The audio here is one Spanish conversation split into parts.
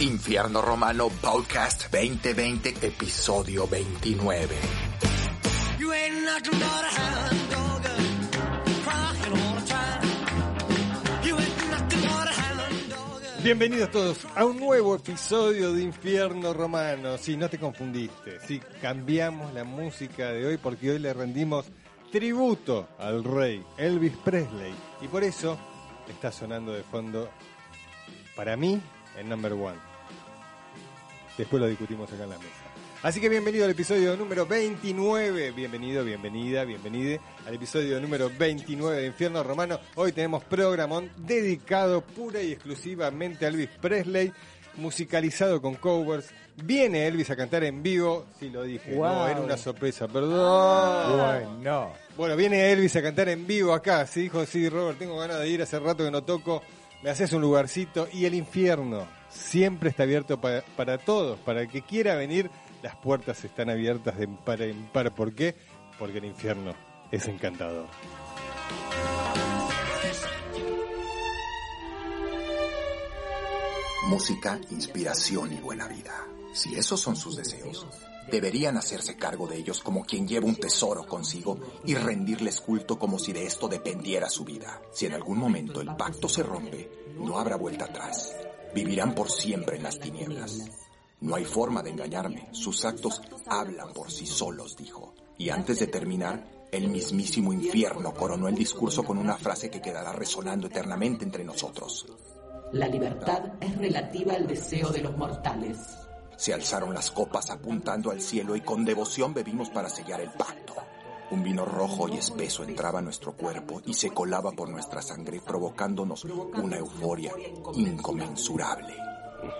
Infierno Romano Podcast 2020, episodio 29. Bienvenidos todos a un nuevo episodio de Infierno Romano. Si no te confundiste, si cambiamos la música de hoy porque hoy le rendimos tributo al rey Elvis Presley. Y por eso está sonando de fondo para mí el number one. Después lo discutimos acá en la mesa. Así que bienvenido al episodio número 29. Bienvenido, bienvenida, bienvenide al episodio número 29 de Infierno Romano. Hoy tenemos programón dedicado pura y exclusivamente a Elvis Presley, musicalizado con covers. Viene Elvis a cantar en vivo. Sí, lo dije. No, Wow. era una sorpresa, perdón. Bueno. Bueno, viene Elvis a cantar en vivo acá. Sí, dijo, sí, Robert, tengo ganas de ir, hace rato que no toco. Me haces un lugarcito. Y el infierno siempre está abierto pa- para todos. Para el que quiera venir, las puertas están abiertas de par en par. ¿Por qué? Porque el infierno es encantador. Música, inspiración y buena vida. Si esos son sus deseos, deberían hacerse cargo de ellos como quien lleva un tesoro consigo y rendirles culto como si de esto dependiera su vida. Si en algún momento el pacto se rompe, no habrá vuelta atrás. Vivirán por siempre en las tinieblas. No hay forma de engañarme. Sus actos hablan por sí solos, dijo. Y antes de terminar, el mismísimo infierno coronó el discurso con una frase que quedará resonando eternamente entre nosotros. La libertad es relativa al deseo de los mortales. Se alzaron las copas apuntando al cielo y con devoción bebimos para sellar el pacto. Un vino rojo y espeso entraba a nuestro cuerpo y se colaba por nuestra sangre provocándonos una euforia inconmensurable.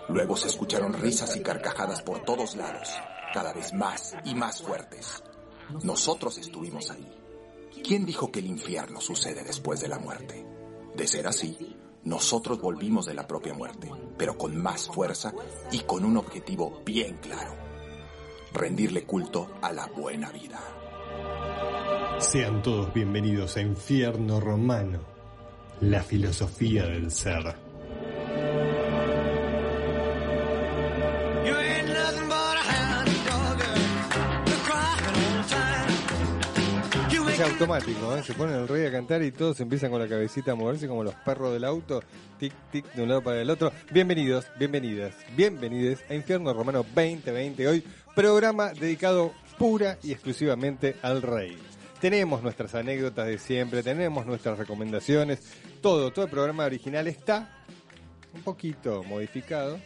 Luego se escucharon risas y carcajadas por todos lados, cada vez más y más fuertes. Nosotros estuvimos ahí. ¿Quién dijo que el infierno sucede después de la muerte? De ser así, nosotros volvimos de la propia muerte, pero con más fuerza y con un objetivo bien claro. Rendirle culto a la buena vida. Sean todos bienvenidos a Infierno Romano, la filosofía del ser. Automático, ¿eh? se pone el rey a cantar y todos empiezan con la cabecita a moverse como los perros del auto, tic, tic, de un lado para el otro. Bienvenidos, bienvenidas, bienvenides a Infierno Romano 2020. Hoy, programa dedicado pura y exclusivamente al rey. Tenemos nuestras anécdotas de siempre, tenemos nuestras recomendaciones, todo, todo el programa original está un poquito modificado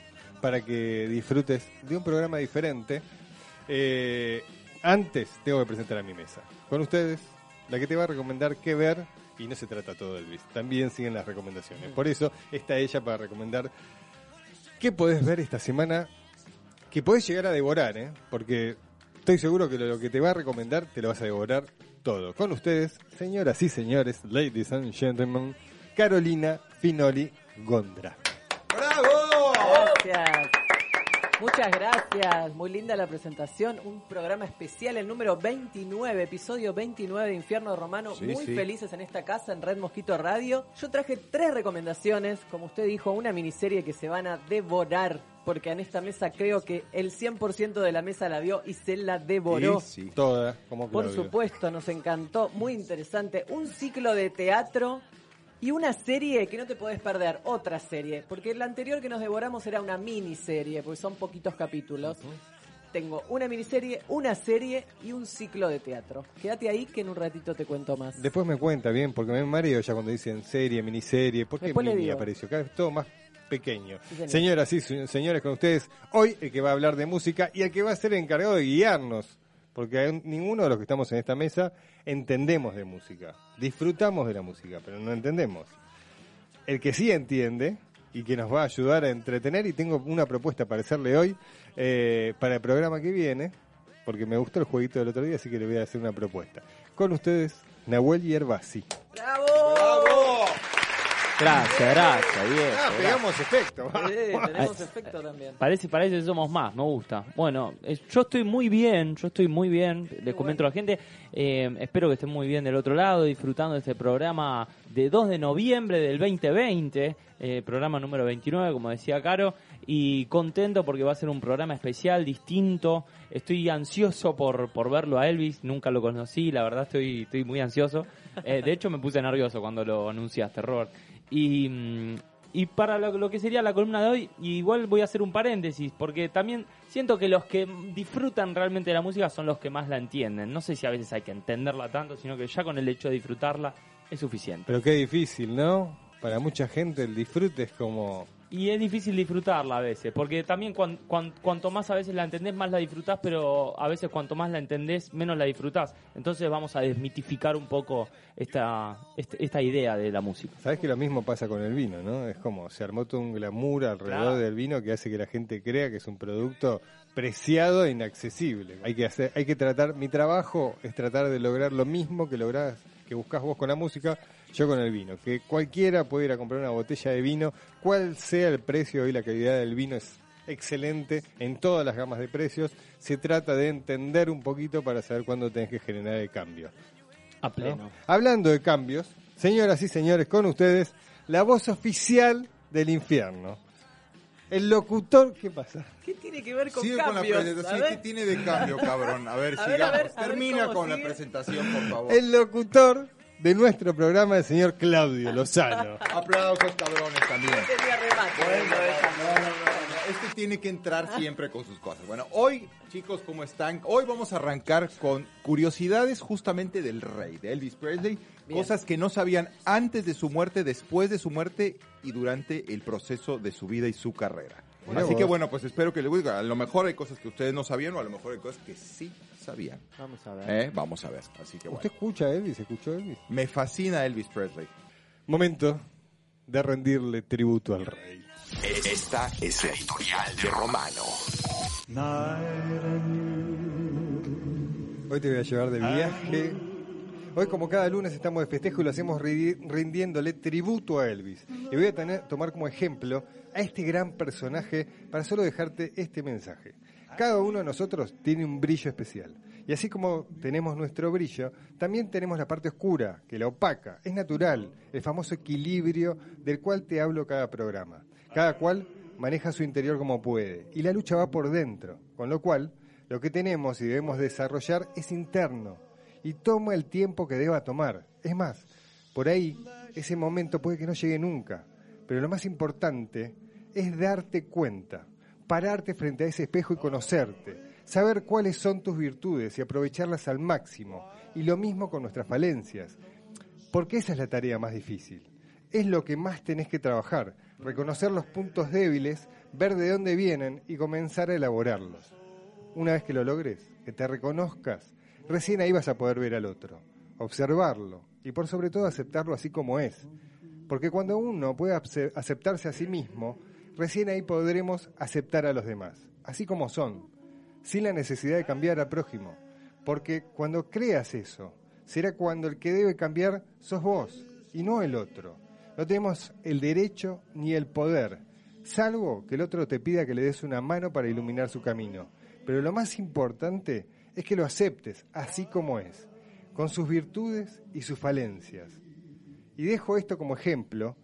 para que disfrutes de un programa diferente. Eh, antes tengo que presentar a mi mesa. Con ustedes, la que te va a recomendar qué ver, y no se trata todo de Elvis, también siguen las recomendaciones. Por eso está ella para recomendar qué podés ver esta semana, que podés llegar a devorar, ¿eh? porque estoy seguro que lo, que te va a recomendar te lo vas a devorar todo. Con ustedes, señoras y señores, ladies and gentlemen, Carolina Finoli Gondra. Gracias. Muchas gracias. Muy linda la presentación. Un programa especial, el número 29, episodio 29 de Infierno Romano. Sí, Muy sí. felices en esta casa, en Red Mosquito Radio. Yo traje tres recomendaciones, como usted dijo, una miniserie que se van a devorar. Porque en esta mesa creo que el 100% de la mesa la vio y se la devoró. Toda, como Por supuesto, nos encantó, muy interesante. Un ciclo de teatro y una serie que no te podés perder, otra serie, porque la anterior que nos devoramos era una miniserie, porque son poquitos capítulos. Tengo una miniserie, una serie y un ciclo de teatro. Quédate ahí que en un ratito te cuento más. Después me cuenta bien, porque me mareo ya cuando dicen serie, miniserie, porque Después le mini apareció, cada vez todo más pequeño. Sí. Señoras y se- señores, con ustedes, hoy el que va a hablar de música y el que va a ser el encargado de guiarnos, porque ninguno de los que estamos en esta mesa entendemos de música. Disfrutamos de la música, pero no entendemos. El que sí entiende y que nos va a ayudar a entretener, y tengo una propuesta para hacerle hoy, eh, para el programa que viene, porque me gustó el jueguito del otro día, así que le voy a hacer una propuesta. Con ustedes, Nahuel Yerbasi. ¡Bravo! Gracias, gracias, bien. Ah, pegamos efecto. Sí, tenemos efecto también. Parece, parece que somos más, me gusta. Bueno, eh, yo estoy muy bien, yo estoy muy bien, les comento a la gente. eh, espero que estén muy bien del otro lado, disfrutando de este programa de 2 de noviembre del 2020, eh, programa número 29, como decía Caro, y contento porque va a ser un programa especial, distinto. Estoy ansioso por, por verlo a Elvis, nunca lo conocí, la verdad estoy, estoy muy ansioso. Eh, de hecho, me puse nervioso cuando lo anunciaste, Robert. Y, mm, y para lo, lo que sería la columna de hoy, igual voy a hacer un paréntesis, porque también siento que los que disfrutan realmente de la música son los que más la entienden. No sé si a veces hay que entenderla tanto, sino que ya con el hecho de disfrutarla es suficiente. Pero qué difícil, ¿no? Para mucha gente el disfrute es como... Y es difícil disfrutarla a veces, porque también cuan- cuan- cuanto más a veces la entendés, más la disfrutás, pero a veces cuanto más la entendés, menos la disfrutás. Entonces vamos a desmitificar un poco esta, esta idea de la música. Sabes que lo mismo pasa con el vino, ¿no? Es como se armó todo un glamour alrededor Claro. del vino que hace que la gente crea que es un producto preciado e inaccesible. Hay que hacer, hay que tratar, mi trabajo es tratar de lograr lo mismo que lográs, que buscas vos con la música, yo con el vino. Que cualquiera puede ir a comprar una botella de vino, cual sea el precio y la calidad del vino es excelente en todas las gamas de precios. Se trata de entender un poquito para saber cuándo tenés que generar el cambio. A ¿no? pleno. Hablando de cambios, señoras y señores, con ustedes, la voz oficial del infierno. El locutor, ¿qué pasa? ¿Qué tiene que ver con Sigue con la cambios? presentación. A ¿Qué ver. tiene de cambio, cabrón? A ver, A ver, sigamos. a ver, a ver Termina con la presentación, por favor. El locutor de nuestro programa, el señor Claudio Lozano. Aplausos, cabrones, también. Remate. Bueno, no, no, no, no. Este tiene que entrar siempre con sus cosas. Bueno, hoy, chicos, ¿cómo están? Hoy vamos a arrancar con curiosidades justamente del rey, de Elvis Presley. Bien. Cosas que no sabían antes de su muerte, después de su muerte y durante el proceso de su vida y su carrera. Así vos. que bueno, pues espero que les guste. A lo mejor hay cosas que ustedes no sabían o a lo mejor hay cosas que sí Vamos a ver. ¿Eh? Vamos a ver. Así que bueno. ¿Usted escucha a Elvis? ¿Escuchó a Elvis? Me fascina Elvis Presley. Momento de rendirle tributo al rey. Esta es la editorial de Romano. Hoy te voy a llevar de viaje. Hoy, como cada lunes, estamos de festejo y lo hacemos ri- rindiéndole tributo a Elvis. Y voy a tener- tomar como ejemplo a este gran personaje para solo dejarte este mensaje. Cada uno de nosotros tiene un brillo especial. Y así como tenemos nuestro brillo, también tenemos la parte oscura, que la opaca. Es natural, el famoso equilibrio del cual te hablo cada programa. Cada cual maneja su interior como puede. Y la lucha va por dentro. Con lo cual, lo que tenemos y debemos desarrollar es interno y toma el tiempo que deba tomar. Es más, por ahí ese momento puede que no llegue nunca, pero lo más importante es darte cuenta, pararte frente a ese espejo y conocerte, saber cuáles son tus virtudes y aprovecharlas al máximo, y lo mismo con nuestras falencias, porque esa es la tarea más difícil. Es lo que más tenés que trabajar, reconocer los puntos débiles, ver de dónde vienen y comenzar a elaborarlos. Una vez que lo logres, que te reconozcas, recién ahí vas a poder ver al otro, observarlo y por sobre todo aceptarlo así como es. Porque cuando uno puede ace- aceptarse a sí mismo, recién ahí podremos aceptar a los demás, así como son, sin la necesidad de cambiar al prójimo. Porque cuando creas eso, será cuando el que debe cambiar sos vos y no el otro. No tenemos el derecho ni el poder, salvo que el otro te pida que le des una mano para iluminar su camino. Pero lo más importante es que lo aceptes así como es, con sus virtudes y sus falencias. Y dejo esto como ejemplo,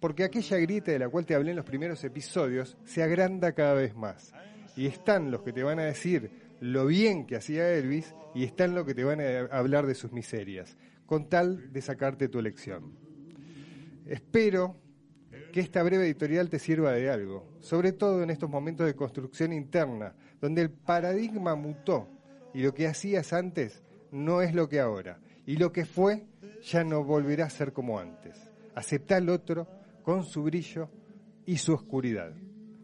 porque aquella grieta de la cual te hablé en los primeros episodios se agranda cada vez más. Y están los que te van a decir lo bien que hacía Elvis y están los que te van a hablar de sus miserias, con tal de sacarte tu elección. Espero que esta breve editorial te sirva de algo, sobre todo en estos momentos de construcción interna, donde el paradigma mutó y lo que hacías antes no es lo que ahora, y lo que fue ya no volverá a ser como antes. Acepta al otro con su brillo y su oscuridad.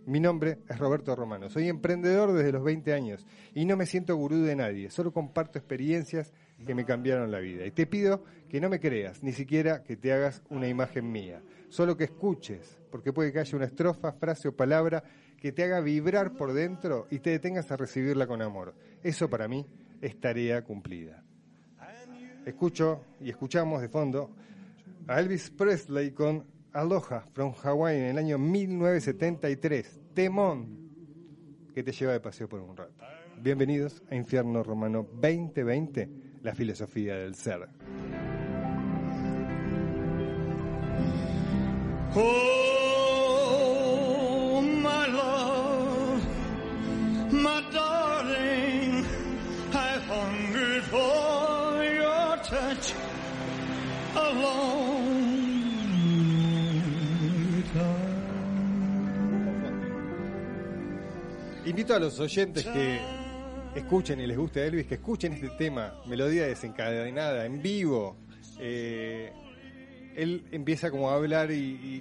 Mi nombre es Roberto Romano, soy emprendedor desde los 20 años y no me siento gurú de nadie, solo comparto experiencias que me cambiaron la vida. Y te pido que no me creas, ni siquiera que te hagas una imagen mía, solo que escuches, porque puede que haya una estrofa, frase o palabra que te haga vibrar por dentro y te detengas a recibirla con amor. Eso para mí es tarea cumplida. Escucho y escuchamos de fondo a Elvis Presley con Aloha from Hawaii en el año 1973. Temón que te lleva de paseo por un rato. Bienvenidos a Infierno Romano 2020, la filosofía del ser. Oh, my love, my Invito a los oyentes que escuchen y les guste Elvis, que escuchen este tema, melodía desencadenada, en vivo. Eh, él empieza como a hablar y,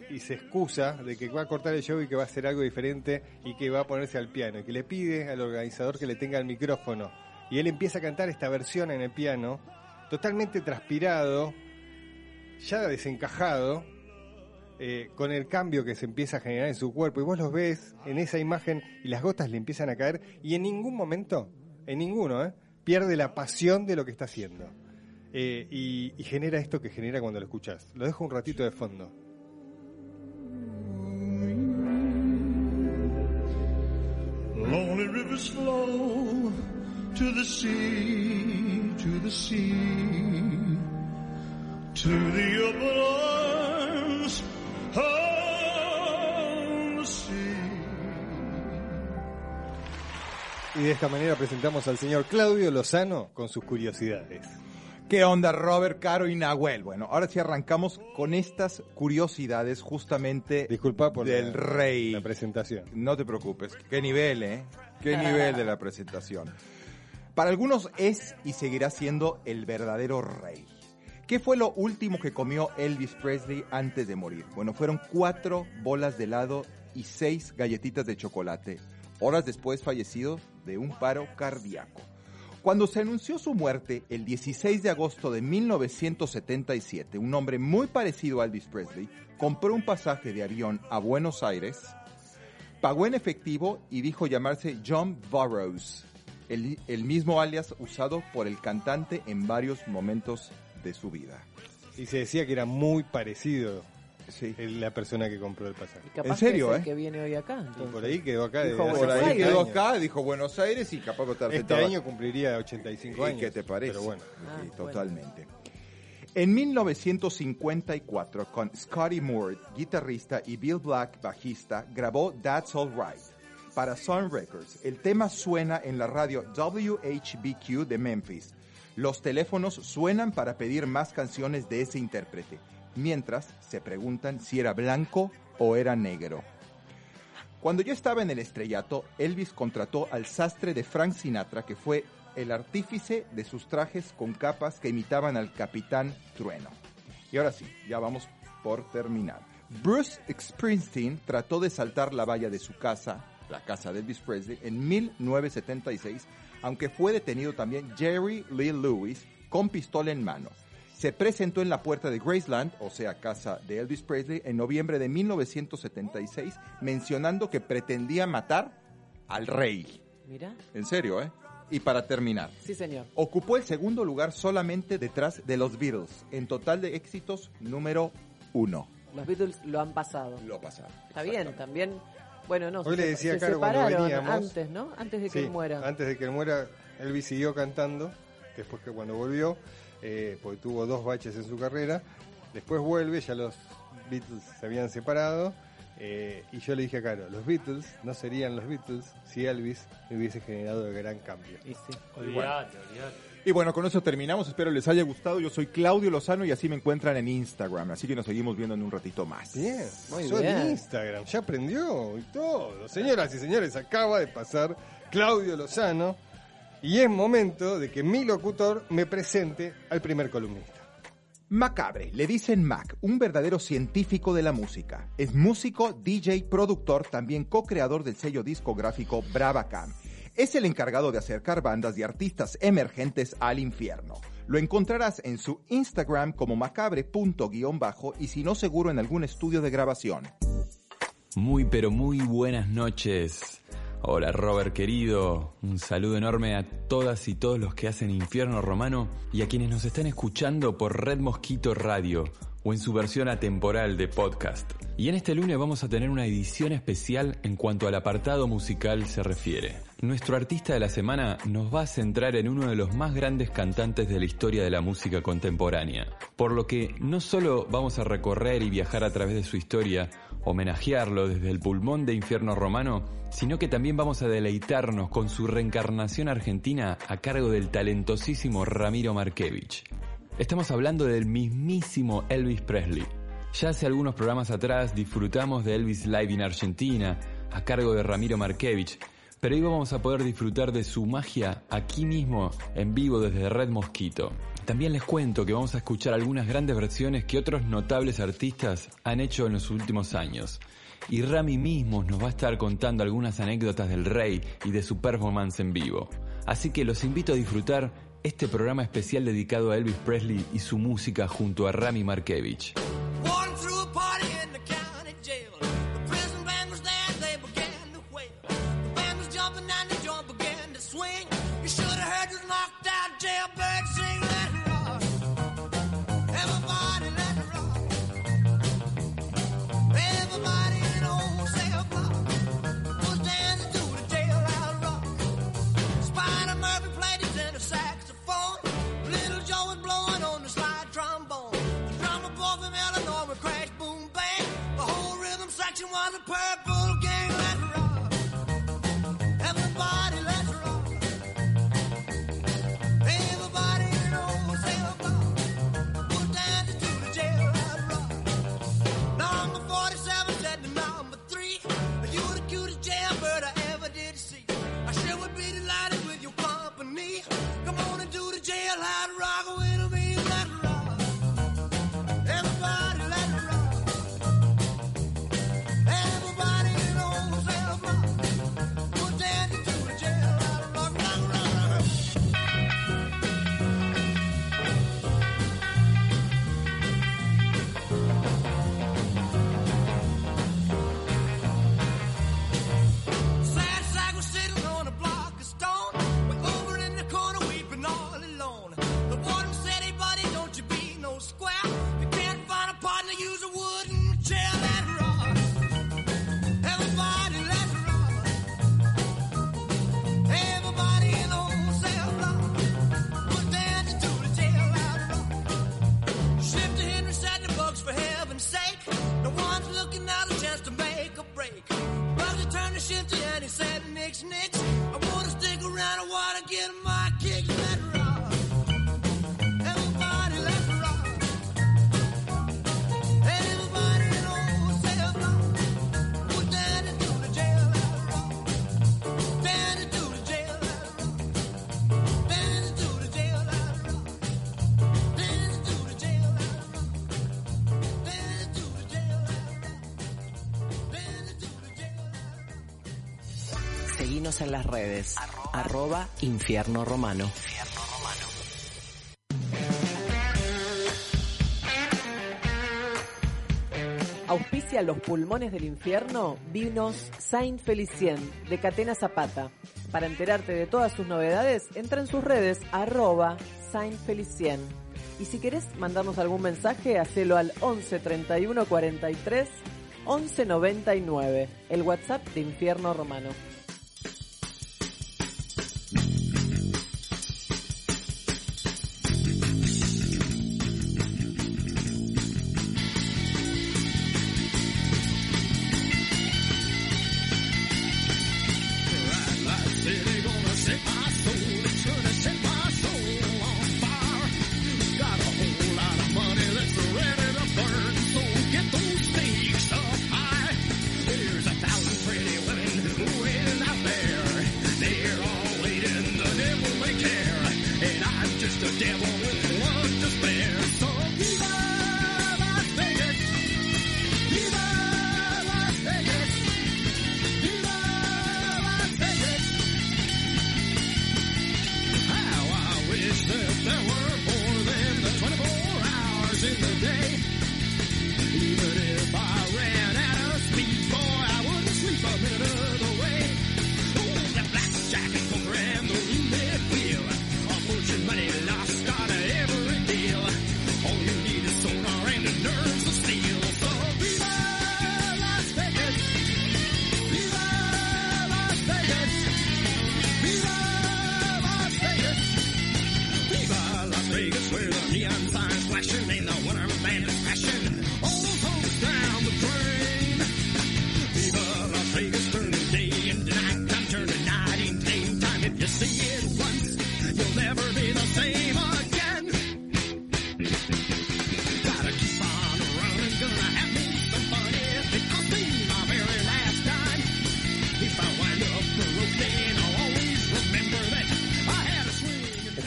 y- y se excusa de que va a cortar el show y que va a hacer algo diferente y que va a ponerse al piano y que le pide al organizador que le tenga el micrófono. Y él empieza a cantar esta versión en el piano, totalmente transpirado, ya desencajado, eh, con el cambio que se empieza a generar en su cuerpo. Y vos los ves en esa imagen y las gotas le empiezan a caer y en ningún momento, en ninguno, ¿eh? pierde la pasión de lo que está haciendo. Eh, y, genera esto que genera cuando lo escuchás. Lo dejo un ratito de fondo. Lonely rivers flow to the sea, to the sea, to the Y de esta manera presentamos al señor Claudio Lozano con sus curiosidades. ¿Qué onda, Robert, Caro y Nahuel? Bueno, ahora sí arrancamos con estas curiosidades justamente Disculpa por del la, rey. la presentación. No te preocupes. Qué nivel, ¿eh? Qué nivel de la presentación. Para algunos es y seguirá siendo el verdadero rey. ¿Qué fue lo último que comió Elvis Presley antes de morir? Bueno, fueron cuatro bolas de helado y seis galletitas de chocolate. Horas después fallecido de un paro cardíaco. Cuando se anunció su muerte el 16 de agosto de 1977, un hombre muy parecido a Elvis Presley compró un pasaje de avión a Buenos Aires, pagó en efectivo y dijo llamarse John Burroughs, el, el mismo alias usado por el cantante en varios momentos de su vida. Y se decía que era muy parecido Sí. la persona que compró el pasaje. Capaz ¿En serio, que es eh? el que viene hoy acá. Y por ahí quedó acá. Dijo Por Buenos ahí 40 quedó acá, dijo Buenos Aires y capaz que Este año cumpliría 85 ¿Y años. qué te parece? Pero bueno. Ah, Sí, bueno. totalmente. En 1954, con Scotty Moore, guitarrista, y Bill Black, bajista, grabó That's All Right para Sun Records. El tema suena en la radio WHBQ de Memphis. Los teléfonos suenan para pedir más canciones de ese intérprete, mientras se preguntan si era blanco o era negro. Cuando yo estaba en el estrellato, Elvis contrató al sastre de Frank Sinatra, que fue el artífice de sus trajes con capas que imitaban al Capitán Trueno. Y ahora sí, ya vamos por terminar. Bruce Springsteen trató de saltar la valla de su casa, la casa de Elvis Presley, en 1976, aunque fue detenido también Jerry Lee Lewis con pistola en mano. Se presentó en la puerta de Graceland, o sea, casa de Elvis Presley, en noviembre de 1976, mencionando que pretendía matar al rey. Mira. En serio, ¿eh? Y para terminar, Sí, señor. ocupó el segundo lugar solamente detrás de los Beatles, en total de éxitos número uno. Los Beatles lo han pasado. Lo pasaron. Está bien, también. Bueno, no, Hoy se, le decía se Caro cuando separaron veníamos- antes, ¿no? Antes de que Sí, él muera. Antes de que él muera, Elvis siguió cantando. Después que cuando volvió, eh, porque tuvo dos baches en su carrera. Después vuelve, ya los Beatles se habían separado. eh, y yo le dije a Caro, los Beatles no serían los Beatles si Elvis hubiese generado el gran cambio. Y sí. Olvídate, olvídate. Y bueno, con eso terminamos. Espero les haya gustado. Yo soy Claudio Lozano y así me encuentran en Instagram. Así que nos seguimos viendo en un ratito más. Bien, Muy el bien. Instagram, ya aprendió y todo. Señoras y señores, acaba de pasar Claudio Lozano y es momento de que mi locutor me presente al primer columnista. Macabre, le dicen Mac, un verdadero científico de la música. Es músico, DJ, productor, también co-creador del sello discográfico Bravacam. Es el encargado de acercar bandas y artistas emergentes al infierno. Lo encontrarás en su Instagram como macabre.bajo y si no seguro en algún estudio de grabación. Muy pero muy buenas noches. Hola Robert querido, un saludo enorme a todas y todos los que hacen Infierno Romano y a quienes nos están escuchando por Red Mosquito Radio. o en su versión atemporal de podcast. Y en este lunes vamos a tener una edición especial en cuanto al apartado musical se refiere. Nuestro artista de la semana nos va a centrar en uno de los más grandes cantantes de la historia de la música contemporánea, por lo que no solo vamos a recorrer y viajar a través de su historia, homenajearlo desde el pulmón de infierno romano, sino que también vamos a deleitarnos con su reencarnación argentina a cargo del talentosísimo Ramiro Markevich. Estamos hablando del mismísimo Elvis Presley. Ya hace algunos programas atrás disfrutamos de Elvis Live en Argentina, a cargo de Ramiro Markevich, pero hoy vamos a poder disfrutar de su magia aquí mismo, en vivo desde Red Mosquito. También les cuento que vamos a escuchar algunas grandes versiones que otros notables artistas han hecho en los últimos años. Y Rami mismo nos va a estar contando algunas anécdotas del rey y de su performance en vivo. Así que los invito a disfrutar este programa especial dedicado a Elvis Presley y su música junto a Rami Markevich. Las redes. Arroba Infierno Romano. Auspicia los pulmones del infierno vinos Saint Felicien de Catena Zapata. Para enterarte de todas sus novedades, entra en sus redes arroba Saint Felicien. Y si querés mandarnos algún mensaje, hacelo al 11 31 43 11 99, el WhatsApp de Infierno Romano.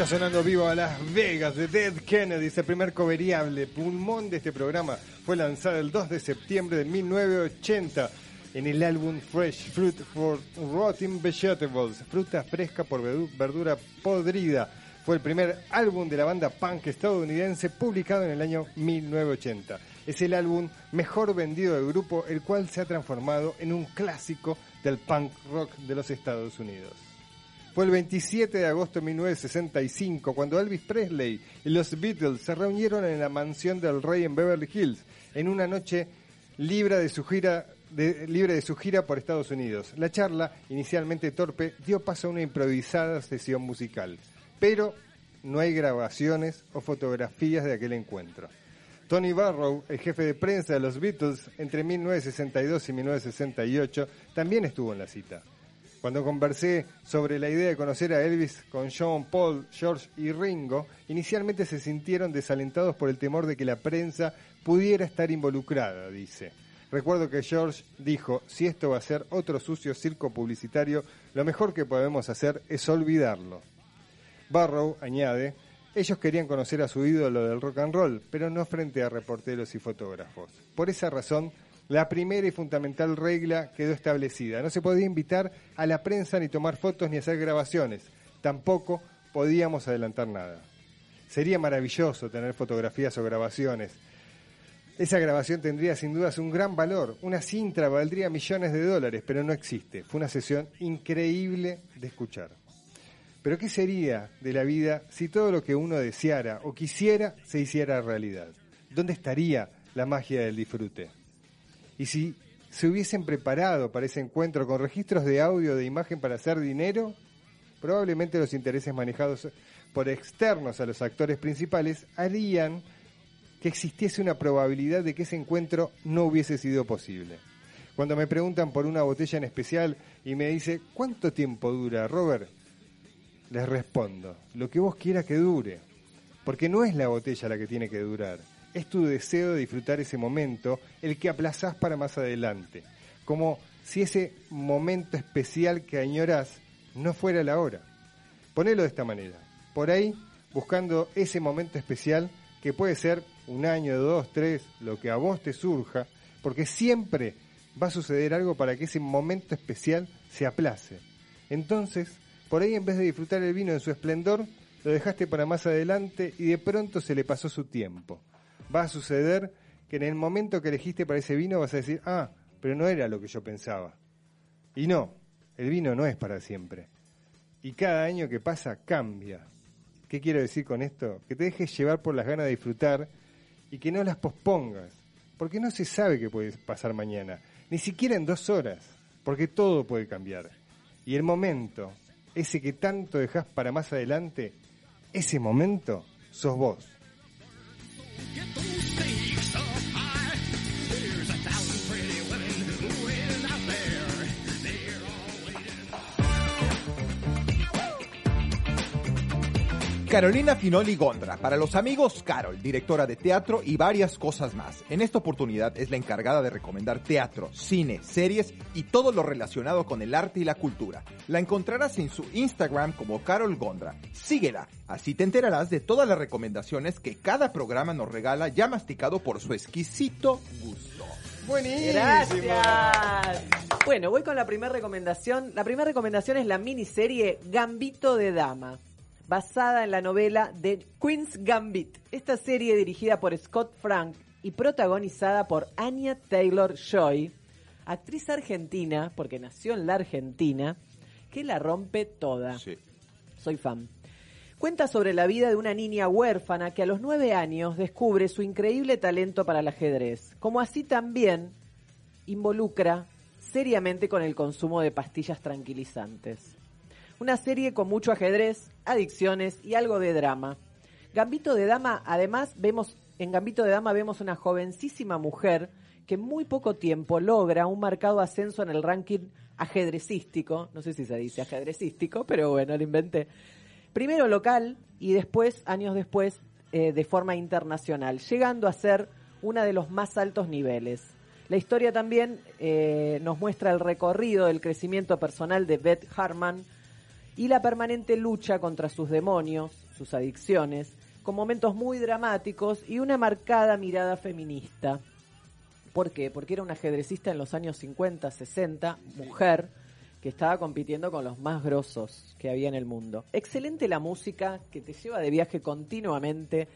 Sonando vivo a Las Vegas de Dead Kennedy, ese primer coveriable pulmón de este programa. Fue lanzado el 2 de septiembre de 1980 en el álbum Fresh Fruit for Rotten Vegetables, fruta fresca por verdu- verdura podrida. Fue el primer álbum de la banda punk estadounidense publicado en el año 1980. Es el álbum mejor vendido del grupo, el cual se ha transformado en un clásico del punk rock de los Estados Unidos. Fue el 27 de agosto de 1965 cuando Elvis Presley y los Beatles se reunieron en la mansión del rey en Beverly Hills en una noche libre de su gira libre de su gira por Estados Unidos. La charla, inicialmente torpe, dio paso a una improvisada sesión musical, pero no hay grabaciones o fotografías de aquel encuentro. Tony Barrow, el jefe de prensa de los Beatles entre 1962 y 1968, también estuvo en la cita. Cuando conversé sobre la idea de conocer a Elvis con John Paul, George y Ringo, inicialmente se sintieron desalentados por el temor de que la prensa pudiera estar involucrada, dice. Recuerdo que George dijo, si esto va a ser otro sucio circo publicitario, lo mejor que podemos hacer es olvidarlo. Barrow añade, ellos querían conocer a su ídolo del rock and roll, pero no frente a reporteros y fotógrafos. Por esa razón, la primera y fundamental regla quedó establecida. No se podía invitar a la prensa ni tomar fotos ni hacer grabaciones. Tampoco podíamos adelantar nada. Sería maravilloso tener fotografías o grabaciones. Esa grabación tendría sin dudas un gran valor. Una cinta valdría millones de dólares, pero no existe. Fue una sesión increíble de escuchar. Pero ¿qué sería de la vida si todo lo que uno deseara o quisiera se hiciera realidad? ¿Dónde estaría la magia del disfrute? Y si se hubiesen preparado para ese encuentro con registros de audio de imagen para hacer dinero, probablemente los intereses manejados por externos a los actores principales harían que existiese una probabilidad de que ese encuentro no hubiese sido posible. Cuando me preguntan por una botella en especial y me dice, ¿cuánto tiempo dura, Robert? Les respondo, lo que vos quieras que dure, porque no es la botella la que tiene que durar, es tu deseo de disfrutar ese momento el que aplazás para más adelante, como si ese momento especial que añorás no fuera la hora. Ponelo de esta manera, por ahí buscando ese momento especial que puede ser un año, dos, tres, lo que a vos te surja, porque siempre va a suceder algo para que ese momento especial se aplace. Entonces, por ahí en vez de disfrutar el vino en su esplendor, lo dejaste para más adelante y de pronto se le pasó su tiempo. Va a suceder que en el momento que elegiste para ese vino vas a decir, ah, pero no era lo que yo pensaba. Y no, el vino no es para siempre. Y cada año que pasa cambia. ¿Qué quiero decir con esto? Que te dejes llevar por las ganas de disfrutar y que no las pospongas, porque no se sabe qué puede pasar mañana, ni siquiera en dos horas, porque todo puede cambiar. Y el momento, ese que tanto dejas para más adelante, ese momento sos vos. Carolina Finoli Gondra, para los amigos Carol, directora de teatro y varias cosas más. En esta oportunidad es la encargada de recomendar teatro, cine, series y todo lo relacionado con el arte y la cultura. La encontrarás en su Instagram como Carol Gondra. Síguela, así te enterarás de todas las recomendaciones que cada programa nos regala ya masticado por su exquisito gusto. Buenísimo. Gracias. Bueno, voy con la primera recomendación. La primera recomendación es la miniserie Gambito de Dama, basada en la novela de Queen's Gambit. Esta serie dirigida por Scott Frank y protagonizada por Anya Taylor Joy, actriz argentina, porque nació en la Argentina, que la rompe toda. Soy fan. Cuenta sobre la vida de una niña huérfana que a los nueve años descubre su increíble talento para el ajedrez, como así también involucra seriamente con el consumo de pastillas tranquilizantes. Una serie con mucho ajedrez, adicciones y algo de drama. Gambito de Dama, además, vemos, en Gambito de Dama vemos una jovencísima mujer que en muy poco tiempo logra un marcado ascenso en el ranking ajedrecístico, no sé si se dice ajedrecístico, pero bueno, lo inventé. Primero local y después, años después, eh, de forma internacional, llegando a ser una de los más altos niveles. La historia también eh, nos muestra el recorrido del crecimiento personal de Beth Harman y la permanente lucha contra sus demonios, sus adicciones, con momentos muy dramáticos y una marcada mirada feminista. ¿Por qué? Porque era una ajedrecista en los años 50, 60, mujer, que estaba compitiendo con los más grosos que había en el mundo. Excelente la música que te lleva de viaje continuamente.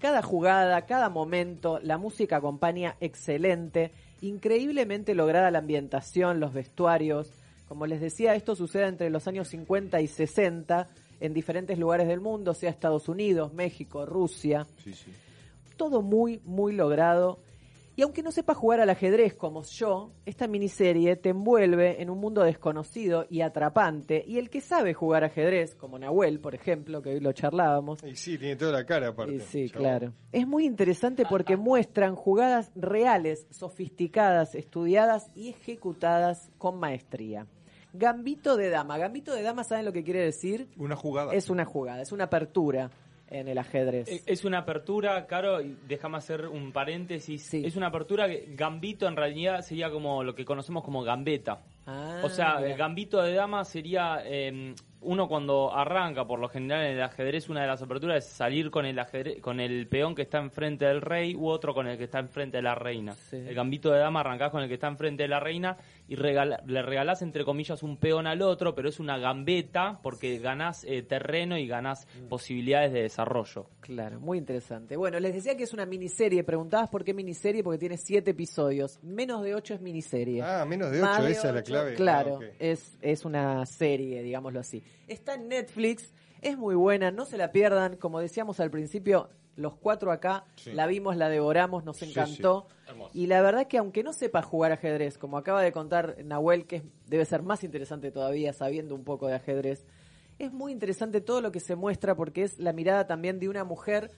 Cada jugada, cada momento, la música acompaña excelente. Increíblemente lograda la ambientación, los vestuarios. Como les decía, esto sucede entre los años 50 y 60 en diferentes lugares del mundo, sea Estados Unidos, México, Rusia. Sí, sí. Todo muy, muy logrado. Y aunque no sepas jugar al ajedrez como yo, esta miniserie te envuelve en un mundo desconocido y atrapante. Y el que sabe jugar ajedrez, como Nahuel, por ejemplo, que hoy lo charlábamos, Y sí, tiene toda la cara aparte. y sí, Chabón. claro. Es muy interesante porque muestran jugadas reales, sofisticadas, estudiadas y ejecutadas con maestría. Gambito de dama. Gambito de dama, ¿saben lo que quiere decir? Una jugada. Es una jugada, es una apertura en el ajedrez. Es una apertura, Caro, y déjame hacer un paréntesis. Sí. Es una apertura que Gambito en realidad sería como lo que conocemos como Gambeta. Ah, O sea, mira. el Gambito de Dama sería eh, uno cuando arranca, por lo general en el ajedrez, una de las aperturas es salir con el ajedrez, con el peón que está enfrente del rey u otro con el que está enfrente de la reina. Sí. El Gambito de Dama arrancás con el que está enfrente de la reina y regala- le regalás entre comillas un peón al otro, pero es una gambeta porque ganás eh, terreno y ganás Mm. posibilidades de desarrollo. Claro, muy interesante. Bueno, les decía que es una miniserie. Preguntabas por qué miniserie, porque tiene siete episodios. Menos de ocho es miniserie. Ah, menos de Más ocho, esa es la clave. Claro, Ah, es una serie, digámoslo así. Está en Netflix, es muy buena, no se la pierdan. Como decíamos al principio, los cuatro acá Sí. la vimos, la devoramos, nos Sí, encantó. Y la verdad que aunque no sepa jugar ajedrez, como acaba de contar Nahuel, que debe ser más interesante todavía sabiendo un poco de ajedrez, es muy interesante todo lo que se muestra porque es la mirada también de una mujer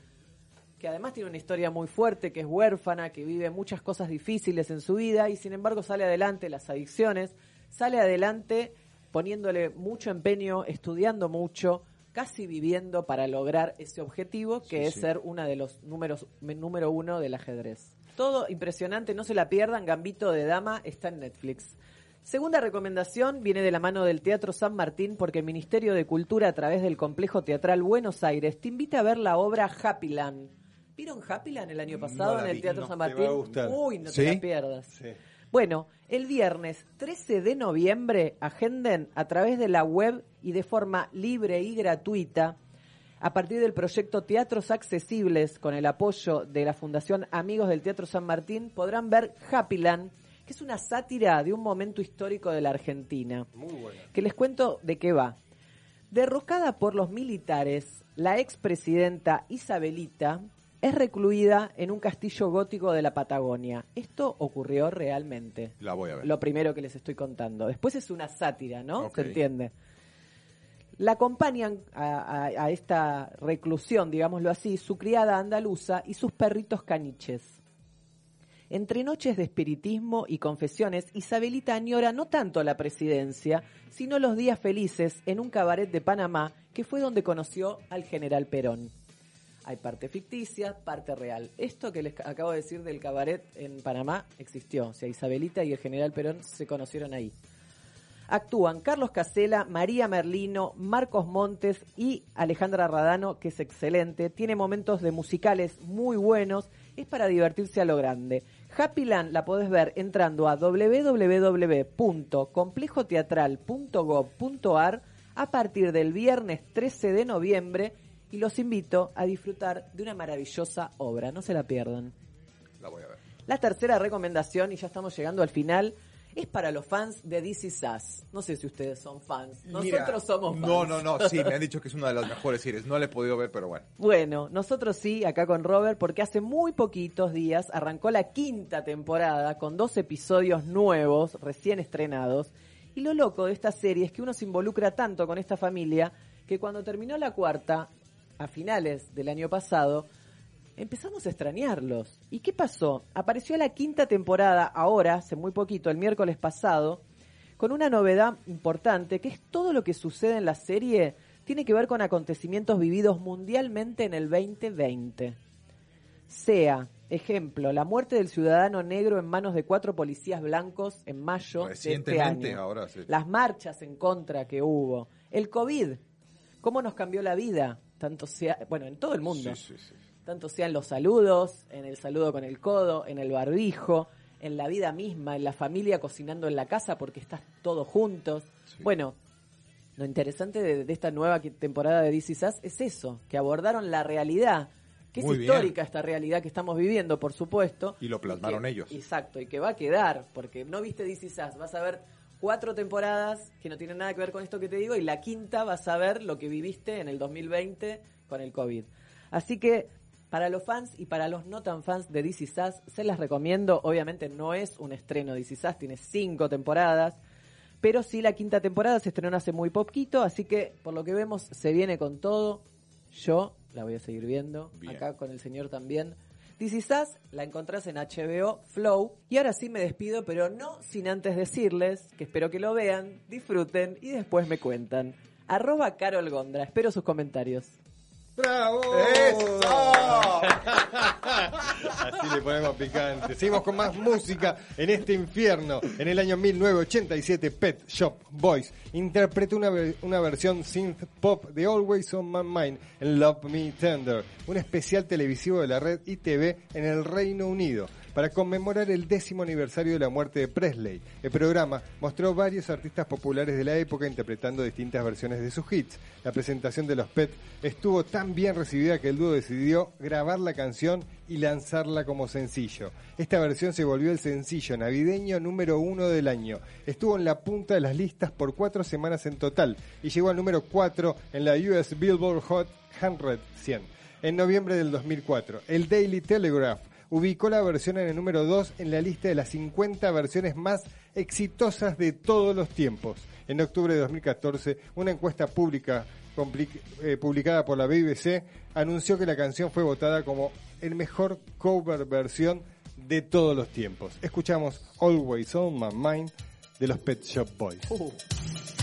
que además tiene una historia muy fuerte, que es huérfana, que vive muchas cosas difíciles en su vida y sin embargo sale adelante las adicciones, sale adelante poniéndole mucho empeño, estudiando mucho, casi viviendo para lograr ese objetivo que Sí, es sí. ser una de los números me- número uno del ajedrez. Todo impresionante, no se la pierdan, Gambito de Dama está en Netflix. Segunda recomendación viene de la mano del Teatro San Martín porque el Ministerio de Cultura a través del Complejo Teatral Buenos Aires te invita a ver la obra Happyland. ¿Vieron Happyland el año pasado la en el vi, Teatro no. San Te va a Martín? gustar. Uy, no ¿Sí? te la pierdas. Sí. Bueno, el viernes 13 de noviembre agenden a través de la web y de forma libre y gratuita a partir del proyecto Teatros Accesibles con el apoyo de la Fundación Amigos del Teatro San Martín podrán ver Happyland, que es una sátira de un momento histórico de la Argentina. Muy buena. Que les cuento de qué va. Derrocada por los militares, la expresidenta Isabelita es recluida en un castillo gótico de la Patagonia. Esto ocurrió realmente. La voy a ver. Lo primero que les estoy contando. Después es una sátira, ¿no? ¿Se entiende? La acompañan a, a- a esta reclusión, digámoslo así, su criada andaluza y sus perritos caniches. Entre noches de espiritismo y confesiones, Isabelita añora no tanto la presidencia, sino los días felices en un cabaret de Panamá, que fue donde conoció al general Perón. Hay parte ficticia, parte real. Esto que les ca- acabo de decir del cabaret en Panamá existió. O sea, Isabelita y el general Perón se conocieron ahí. Actúan Carlos Casela, María Merlino, Marcos Montes y Alejandra Radano, que es excelente. Tiene momentos de musicales muy buenos. Es para divertirse a lo grande. Happyland la podés ver entrando a www.complejoteatral.gov.ar a partir del viernes 13 de noviembre y los invito a disfrutar de una maravillosa obra. No se la pierdan. La voy a ver. La tercera recomendación, y ya estamos llegando al final, es para los fans de DC Sass. No sé si ustedes son fans. Nosotros Mira, somos fans. No, no, no, sí, me han dicho que es una de las mejores series. No la he podido ver, pero bueno. Bueno, nosotros sí, acá con Robert, porque hace muy poquitos días arrancó la quinta temporada con dos episodios nuevos, recién estrenados. Y lo loco de esta serie es que uno se involucra tanto con esta familia que cuando terminó la cuarta, a finales del año pasado, empezamos a extrañarlos. ¿Y qué pasó? Apareció la quinta temporada ahora, hace muy poquito, el miércoles pasado, con una novedad importante, que es todo lo que sucede en la serie tiene que ver con acontecimientos vividos mundialmente en el 2020. Sea, ejemplo, la muerte del ciudadano negro en manos de cuatro policías blancos en mayo de este año. ahora sí. Las marchas en contra que hubo. El COVID, cómo nos cambió la vida. Tanto sea, bueno, en todo el mundo. Sí, sí, sí. Tanto sea en los saludos, en el saludo con el codo, en el barbijo, en la vida misma, en la familia cocinando en la casa porque estás todos juntos. Bueno, lo interesante de, de esta nueva temporada de DC Sass es eso, que abordaron la realidad, que Muy es bien. histórica esta realidad que estamos viviendo, por supuesto. Y lo plasmaron que- ellos. Exacto, y que va a quedar, porque no viste DC Sass, vas a ver cuatro temporadas que no tienen nada que ver con esto que te digo, y la quinta vas a ver lo que viviste en el 2020 con el COVID. Así que para los fans y para los no tan fans de DC Sass, se las recomiendo. Obviamente no es un estreno DC Sass, tiene cinco temporadas. Pero sí, la quinta temporada se estrenó hace muy poquito, así que por lo que vemos se viene con todo. Yo la voy a seguir viendo, Bien. acá con el señor también. This Is la encontrás en HBO Flow. Y ahora sí me despido, pero no sin antes decirles que espero que lo vean, disfruten y después me cuentan. Arroba Carol Gondra, espero sus comentarios. ¡Bravo! ¡Eso! Así le ponemos picante. Seguimos con más música en este infierno. En el año 1987, Pet Shop Boys interpretó una, una versión synth pop de Always on My Mind en Love Me Tender, un especial televisivo de la red ITV en el Reino Unido. Para conmemorar el décimo aniversario de la muerte de Presley, el programa mostró varios artistas populares de la época interpretando distintas versiones de sus hits. La presentación de los Pet estuvo tan bien recibida que el dúo decidió grabar la canción y lanzarla como sencillo. Esta versión se volvió el sencillo navideño número uno del año. Estuvo en la punta de las listas por cuatro semanas en total y llegó al número 4 en la US Billboard Hot 100 100 en noviembre del 2004. El Daily Telegraph ubicó la versión en el número 2 en la lista de las 50 versiones más exitosas de todos los tiempos. En octubre de 2014, una encuesta pública eh, publicada por la BBC anunció que la canción fue votada como el mejor cover versión de todos los tiempos. Escuchamos Always on My Mind de los Pet Shop Boys. I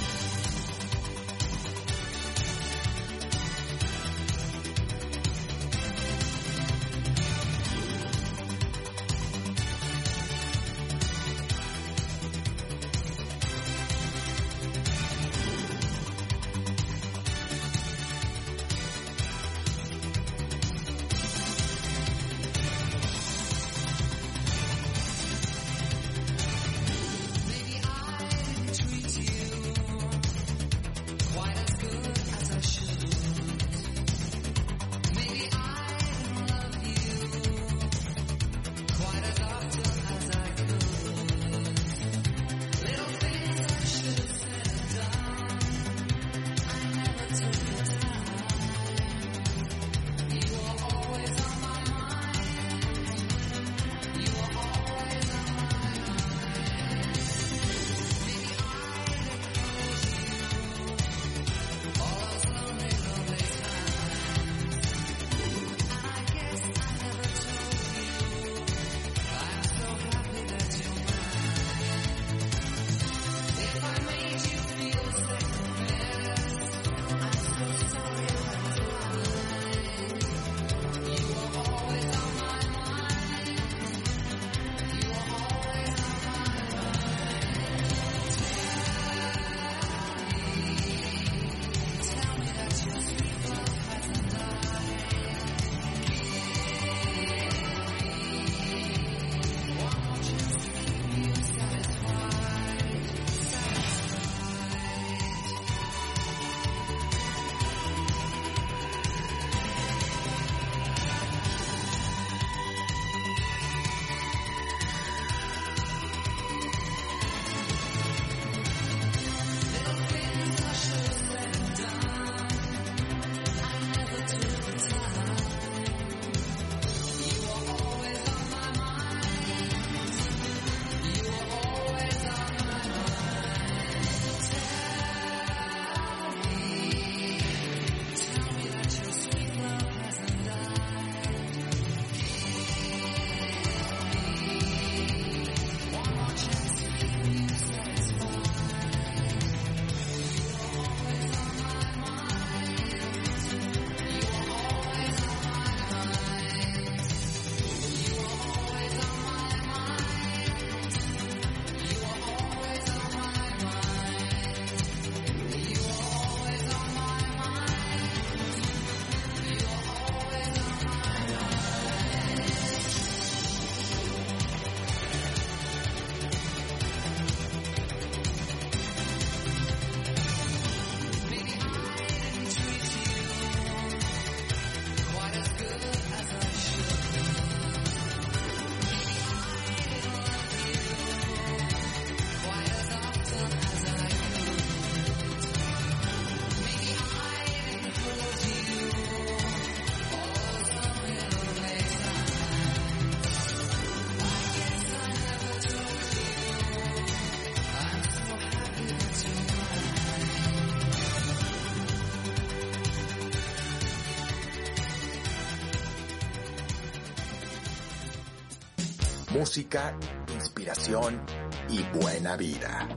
música, inspiración y buena vida.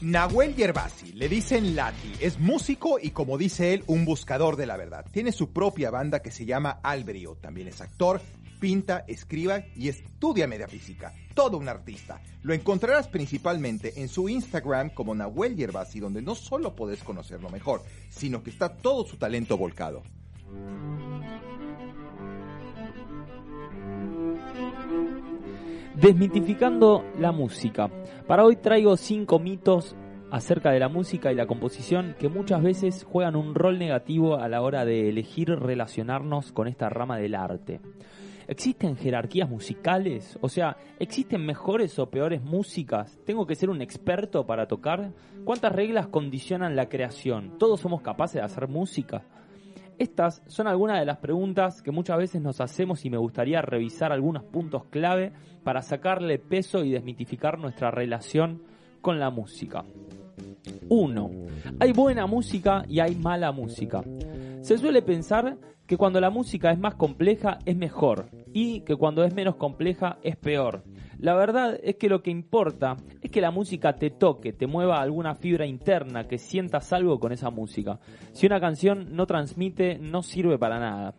Nahuel Yerbasi, le dicen Lati, es músico y como dice él, un buscador de la verdad. Tiene su propia banda que se llama Albrio, también es actor, pinta, escriba y estudia metafísica. Todo un artista. Lo encontrarás principalmente en su Instagram como Nahuel Yerbasi, donde no solo podés conocerlo mejor, sino que está todo su talento volcado. Desmitificando la música. Para hoy traigo cinco mitos acerca de la música y la composición que muchas veces juegan un rol negativo a la hora de elegir relacionarnos con esta rama del arte. ¿Existen jerarquías musicales? O sea, ¿existen mejores o peores músicas? ¿Tengo que ser un experto para tocar? ¿Cuántas reglas condicionan la creación? ¿Todos somos capaces de hacer música? Estas son algunas de las preguntas que muchas veces nos hacemos y me gustaría revisar algunos puntos clave para sacarle peso y desmitificar nuestra relación con la música. 1. Hay buena música y hay mala música. Se suele pensar que cuando la música es más compleja es mejor y que cuando es menos compleja es peor. La verdad es que lo que importa es que la música te toque, te mueva alguna fibra interna, que sientas algo con esa música. Si una canción no transmite, no sirve para nada.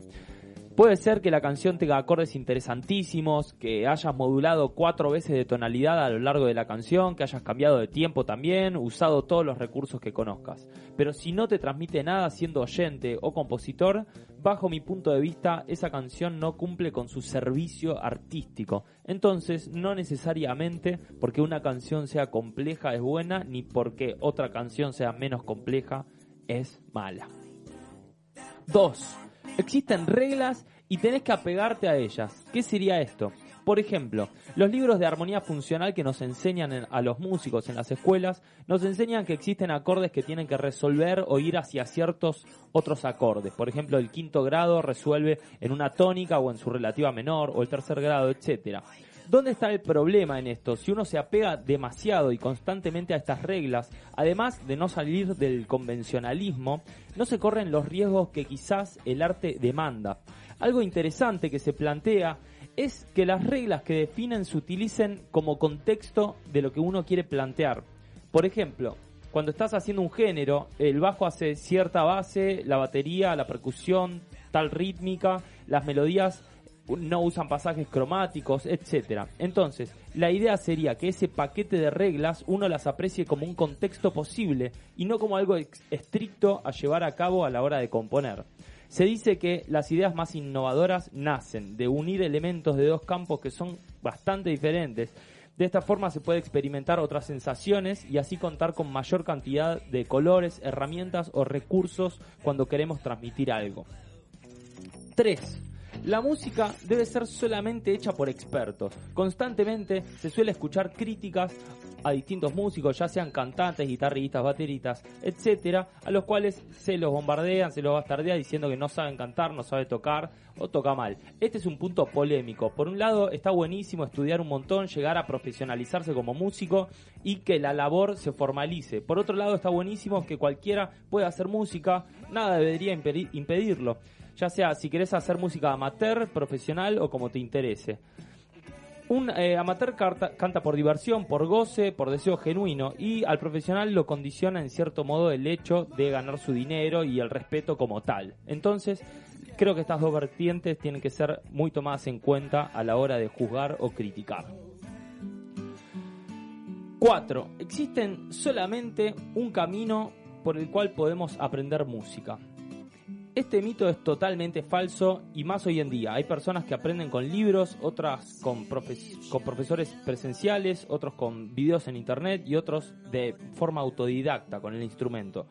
Puede ser que la canción tenga acordes interesantísimos, que hayas modulado cuatro veces de tonalidad a lo largo de la canción, que hayas cambiado de tiempo también, usado todos los recursos que conozcas. Pero si no te transmite nada siendo oyente o compositor, bajo mi punto de vista, esa canción no cumple con su servicio artístico. Entonces, no necesariamente porque una canción sea compleja es buena, ni porque otra canción sea menos compleja es mala. 2. Existen reglas y tenés que apegarte a ellas. ¿Qué sería esto? Por ejemplo, los libros de armonía funcional que nos enseñan en- a los músicos en las escuelas nos enseñan que existen acordes que tienen que resolver o ir hacia ciertos otros acordes. Por ejemplo, el quinto grado resuelve en una tónica o en su relativa menor, o el tercer grado, etcétera. ¿Dónde está el problema en esto? Si uno se apega demasiado y constantemente a estas reglas, además de no salir del convencionalismo, no se corren los riesgos que quizás el arte demanda. Algo interesante que se plantea es que las reglas que definen se utilicen como contexto de lo que uno quiere plantear. Por ejemplo, cuando estás haciendo un género, el bajo hace cierta base, la batería, la percusión, tal rítmica, las melodías no usan pasajes cromáticos, etcétera. Entonces, la idea sería que ese paquete de reglas uno las aprecie como un contexto posible y no como algo estricto a llevar a cabo a la hora de componer. Se dice que las ideas más innovadoras nacen de unir elementos de dos campos que son bastante diferentes. De esta forma se puede experimentar otras sensaciones y así contar con mayor cantidad de colores, herramientas o recursos cuando queremos transmitir algo. 3. La música debe ser solamente hecha por expertos. Constantemente se suele escuchar críticas a distintos músicos, ya sean cantantes, guitarristas, bateristas, etcétera, a los cuales se los bombardean, se los bastardea diciendo que no saben cantar, no saben tocar o toca mal. Este es un punto polémico. Por un lado, está buenísimo estudiar un montón, llegar a profesionalizarse como músico y que la labor se formalice. Por otro lado, está buenísimo que cualquiera pueda hacer música, nada debería impedi- impedirlo ya sea si querés hacer música amateur, profesional o como te interese. Un eh, amateur canta por diversión, por goce, por deseo genuino y al profesional lo condiciona en cierto modo el hecho de ganar su dinero y el respeto como tal. Entonces, creo que estas dos vertientes tienen que ser muy tomadas en cuenta a la hora de juzgar o criticar. 4. Existen solamente un camino por el cual podemos aprender música. Este mito es totalmente falso y más hoy en día. Hay personas que aprenden con libros, otras con, profes- con profesores presenciales, otros con videos en internet y otros de forma autodidacta con el instrumento.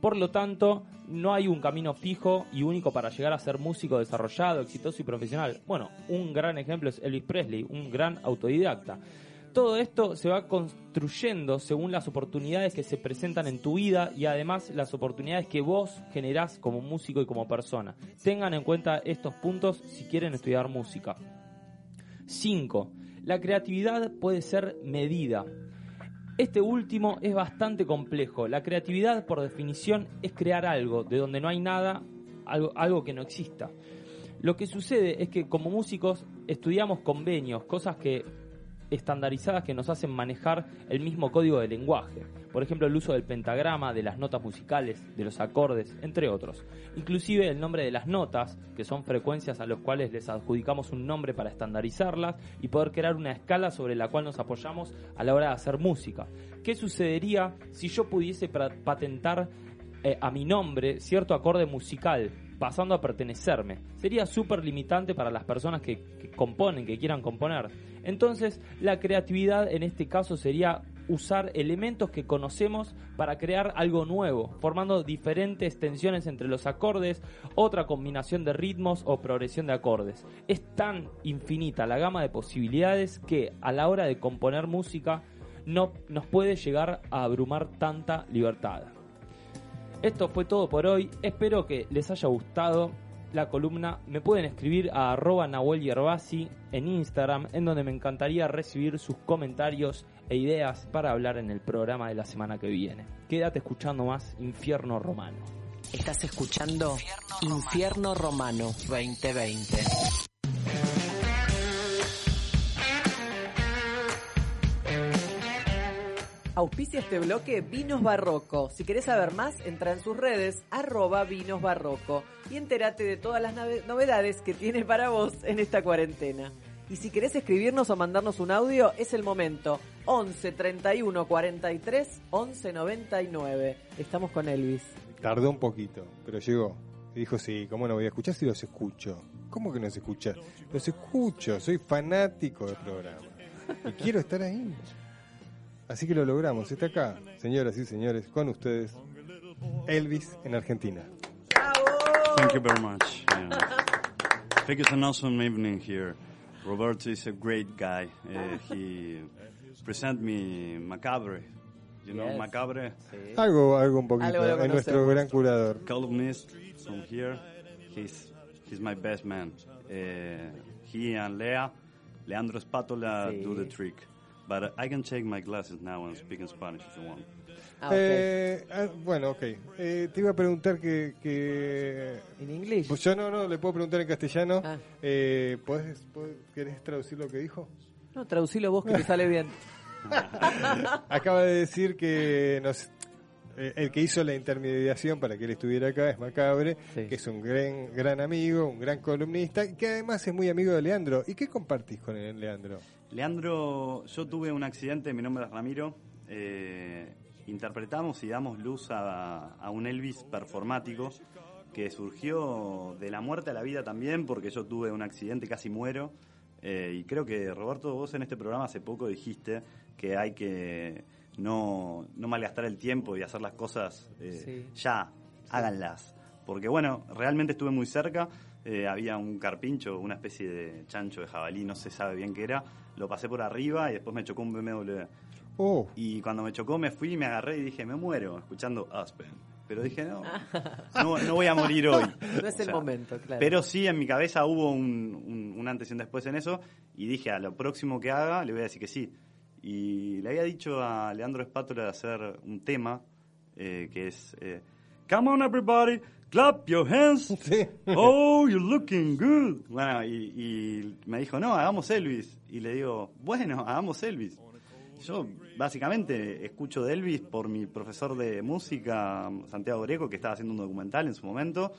Por lo tanto, no hay un camino fijo y único para llegar a ser músico desarrollado, exitoso y profesional. Bueno, un gran ejemplo es Elvis Presley, un gran autodidacta. Todo esto se va construyendo según las oportunidades que se presentan en tu vida y además las oportunidades que vos generás como músico y como persona. Tengan en cuenta estos puntos si quieren estudiar música. 5. La creatividad puede ser medida. Este último es bastante complejo. La creatividad, por definición, es crear algo de donde no hay nada, algo, algo que no exista. Lo que sucede es que como músicos estudiamos convenios, cosas que estandarizadas que nos hacen manejar el mismo código de lenguaje. Por ejemplo, el uso del pentagrama, de las notas musicales, de los acordes, entre otros. Inclusive el nombre de las notas, que son frecuencias a los cuales les adjudicamos un nombre para estandarizarlas y poder crear una escala sobre la cual nos apoyamos a la hora de hacer música. ¿Qué sucedería si yo pudiese patentar eh, a mi nombre cierto acorde musical, pasando a pertenecerme. Sería súper limitante para las personas que, componen, que quieran componer. Entonces, la creatividad en este caso sería usar elementos que conocemos para crear algo nuevo, formando diferentes tensiones entre los acordes, otra combinación de ritmos o progresión de acordes. Es tan infinita la gama de posibilidades que a la hora de componer música no nos puede llegar a abrumar tanta libertad. Esto fue todo por hoy. Espero que les haya gustado la columna. Me pueden escribir a arroba Nahuel Yerbasi en Instagram, en donde me encantaría recibir sus comentarios e ideas para hablar en el programa de la semana que viene. Quédate escuchando más Infierno Romano. Estás escuchando Infierno Romano 2020. Auspicia este bloque Vinos Barroco. Si querés saber más, entra en sus redes, arroba Vinos Barroco, y entérate de todas las novedades que tiene para vos en esta cuarentena. Y si querés escribirnos o mandarnos un audio, es el momento. 11 31 43 11 99. Estamos con Elvis. Tardó un poquito, pero llegó. Y dijo, sí, ¿cómo no voy a escuchar si los escucho? ¿Cómo que no se escucha? Los escucho, soy fanático del programa. Y quiero estar ahí. Así que lo logramos. Está acá, señoras y señores, con ustedes, Elvis en Argentina. Thank you very much. Yeah. I think it's an awesome evening here. Roberto is a great guy. Uh, he present me Macabre. You know Yes. Macabre? Algo, algo un poquito. Algo nuestro gran curador. columnist from here. He's he's my best man. Uh, he and Lea, Leandro Spatola Sí. do the trick. But I can take my glasses now and speak in Spanish if you want. Ah. Eh, ah, bueno, ok. Eh, te iba a preguntar que... que... ¿En inglés? Pues yo no, no, le puedo preguntar en castellano. Ah. Eh, ¿podés- podés- ¿Querés traducir lo que dijo? No, traducilo vos que te sale bien. Acaba de decir que nos, eh, el que hizo la intermediación para que él estuviera acá es Macabre, Sí. que es un gran, gran amigo, un gran columnista, y que además es muy amigo de Leandro. ¿Y qué compartís con él, Leandro? Leandro, yo tuve un accidente, mi nombre es Ramiro. eh, interpretamos y damos luz a, a un Elvis performático que surgió de la muerte a la vida también, porque yo tuve un accidente casi muero. eh, y creo que, Roberto, vos en este programa hace poco dijiste que hay que no, no malgastar el tiempo y hacer las cosas eh, Sí. ya, háganlas. Porque, bueno, realmente estuve muy cerca. Eh, había un carpincho, una especie de chancho de jabalí, no se sabe bien qué era. Lo pasé por arriba y después me chocó un BMW. Oh, Y cuando me chocó me fui y me agarré y dije, me muero, escuchando Aspen. Pero dije, no, no, no voy a morir hoy. No es O el sea, momento, claro. Pero sí, en mi cabeza hubo un, un, un antes y un después en eso. Y dije, a lo próximo que haga, le voy a decir que sí. Y le había dicho a Leandro Espátola de hacer un tema eh, que es... eh, Come on everybody, clap your hands. sí. Oh, you're looking good. Bueno, y, y me dijo, no, hagamos Elvis. Y le digo, bueno, hagamos Elvis. Yo básicamente escucho de Elvis por mi profesor de música, Santiago Greco, que estaba haciendo un documental en su momento.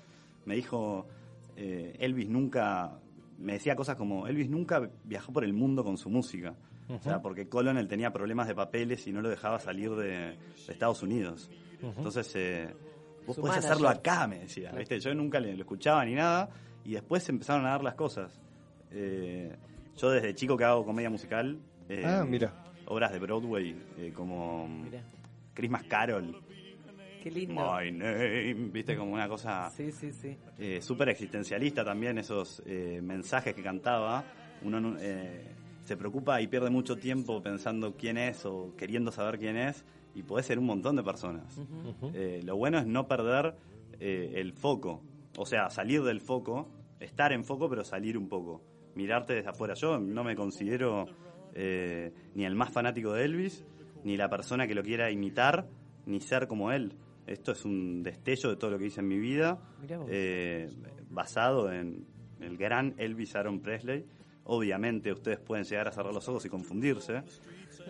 Me dijo, eh, Elvis nunca, me decía cosas como, Elvis nunca viajó por el mundo con su música. O sea, porque Colonel tenía problemas de papeles y no lo dejaba salir de, de Estados Unidos. Entonces, eh, vos Su podés manager. hacerlo acá, me decía. ¿viste? Yo nunca le, lo escuchaba ni nada. Y después se empezaron a dar las cosas. Eh, yo desde chico que hago comedia musical. eh, Ah, mira. Obras de Broadway, eh, como Christmas Carol, qué lindo. My Name, viste, como una cosa Sí, sí, sí. eh, súper existencialista también, esos eh, mensajes que cantaba. Uno no- eh, se preocupa y pierde mucho tiempo pensando quién es o queriendo saber quién es, y puede ser un montón de personas. Eh, lo bueno es no perder eh, el foco, o sea, salir del foco, estar en foco, pero salir un poco, mirarte desde afuera. Yo no me considero eh, ni el más fanático de Elvis, ni la persona que lo quiera imitar, ni ser como él. Esto es un destello de todo lo que hice en mi vida, eh, basado en el gran Elvis Aaron Presley. Obviamente ustedes pueden llegar a cerrar los ojos y confundirse,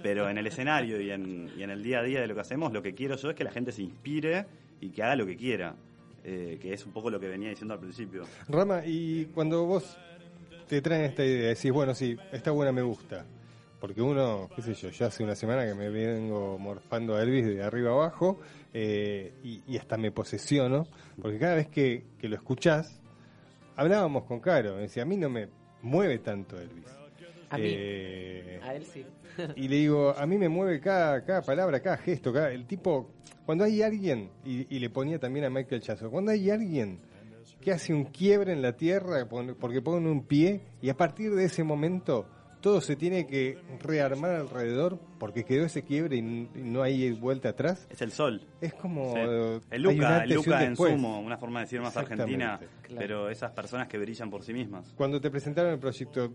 pero en el escenario y en, y en el día a día de lo que hacemos, lo que quiero yo es que la gente se inspire y que haga lo que quiera, eh, que es un poco lo que venía diciendo al principio. Rama, y cuando vos te traen esta idea, decís, bueno, sí, esta buena me gusta. Porque uno, qué sé yo, yo hace una semana que me vengo morfando a Elvis de arriba abajo eh, y, y hasta me posesiono, porque cada vez que, que lo escuchás, hablábamos con Caro, me decía, a mí no me mueve tanto Elvis. A mí. Eh, A él sí. y le digo, a mí me mueve cada, cada palabra, cada gesto, cada, el tipo, cuando hay alguien, y, y le ponía también a Michael Jackson, cuando hay alguien que hace un quiebre en la tierra porque pone un pie y a partir de ese momento todo se tiene que rearmar alrededor porque quedó ese quiebre y, no hay vuelta atrás. Es el sol. Es como... Sí. El Luca, el Luca en sumo, una forma de decir más argentina. Claro. pero esas personas que brillan por sí mismas. Cuando te presentaron el proyecto,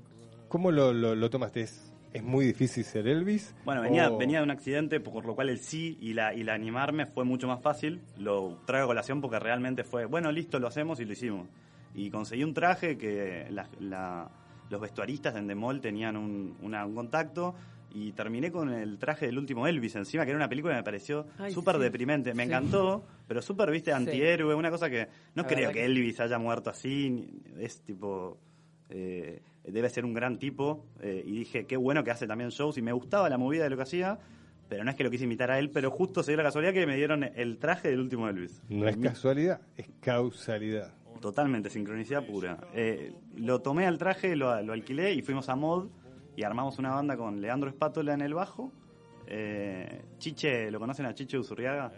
¿cómo lo, lo, lo tomaste? ¿Es, es muy difícil ser Elvis? Bueno, venía, ¿O- venía de un accidente, por lo cual el sí y la, y la animarme fue mucho más fácil. Lo traigo a colación porque realmente fue, bueno, listo, lo hacemos y lo hicimos. Y conseguí un traje que la- la- los vestuaristas en The Mall tenían un, una- un contacto y terminé con el traje del último Elvis encima, que era una película que me pareció súper sí. deprimente. Me Sí. encantó, pero súper, viste, antihéroe, una cosa que no La creo que Elvis haya muerto así, es tipo... eh, debe ser un gran tipo eh, y dije qué bueno que hace también shows y me gustaba la movida de lo que hacía pero no es que lo quise imitar a él pero justo se dio la casualidad que me dieron el traje del último Elvis. No es casualidad, es causalidad. totalmente sincronicidad pura. Eh, lo tomé al traje lo, lo alquilé y fuimos a Mod y armamos una banda con Leandro Espátola en el bajo. Eh, Chiche lo conocen a Chiche Usurriaga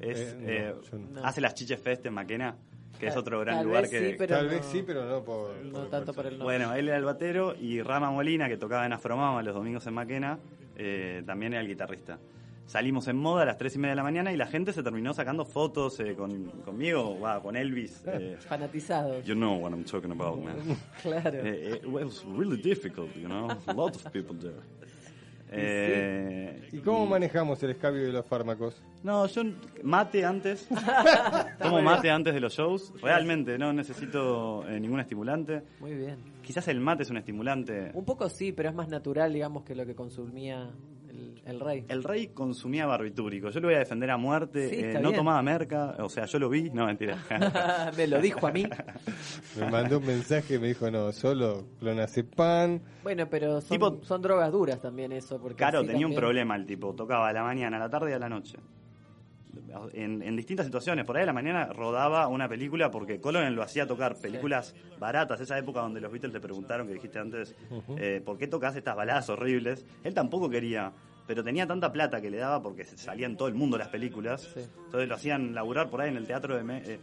es, no, yo no. hace las Chiche Fest en Maquena que es Tal- otro gran lugar que sí, pero Tal no- vez sí, pero no por... No por- tanto por- el nombre. Bueno, él era el batero y Rama Molina, que tocaba en Afromama los domingos en Maquena, eh, también era el guitarrista. Salimos en moda a las 3 y media de la mañana y la gente se terminó sacando fotos eh, con, conmigo, va, con Elvis. eh, Fanatizados. you know what I'm talking about, man. Claro. Eh, it was really difficult, you know, a lot of people there. Eh, ¿Y cómo manejamos el escabio de los fármacos? No, yo mate antes. Tomo mate antes de los shows. Realmente, no necesito eh, ningún estimulante. Muy bien. Quizás el mate es un estimulante. Un poco sí, pero es más natural, digamos, que lo que consumía el, rey. El rey consumía barbitúrico. Yo lo voy a defender a muerte. Sí, Eh, no tomaba merca. O sea, yo lo vi. No, mentira. Me lo dijo a mí. Me mandó un mensaje y me dijo, no, solo clonazepam. Bueno, pero son, Tipo- son drogas duras también eso. Porque Claro, tenía un problema el tipo. Tocaba a la mañana, a la tarde y a la noche. En, en distintas situaciones. Por ahí a la mañana rodaba una película porque Colonel lo hacía tocar películas baratas. Esa época donde los Beatles te preguntaron, que dijiste antes, eh, ¿por qué tocas estas baladas horribles? Él tampoco quería, pero tenía tanta plata que le daba porque se salía en todo el mundo las películas. Sí. Entonces lo hacían laburar por ahí en el teatro de... Me- eh,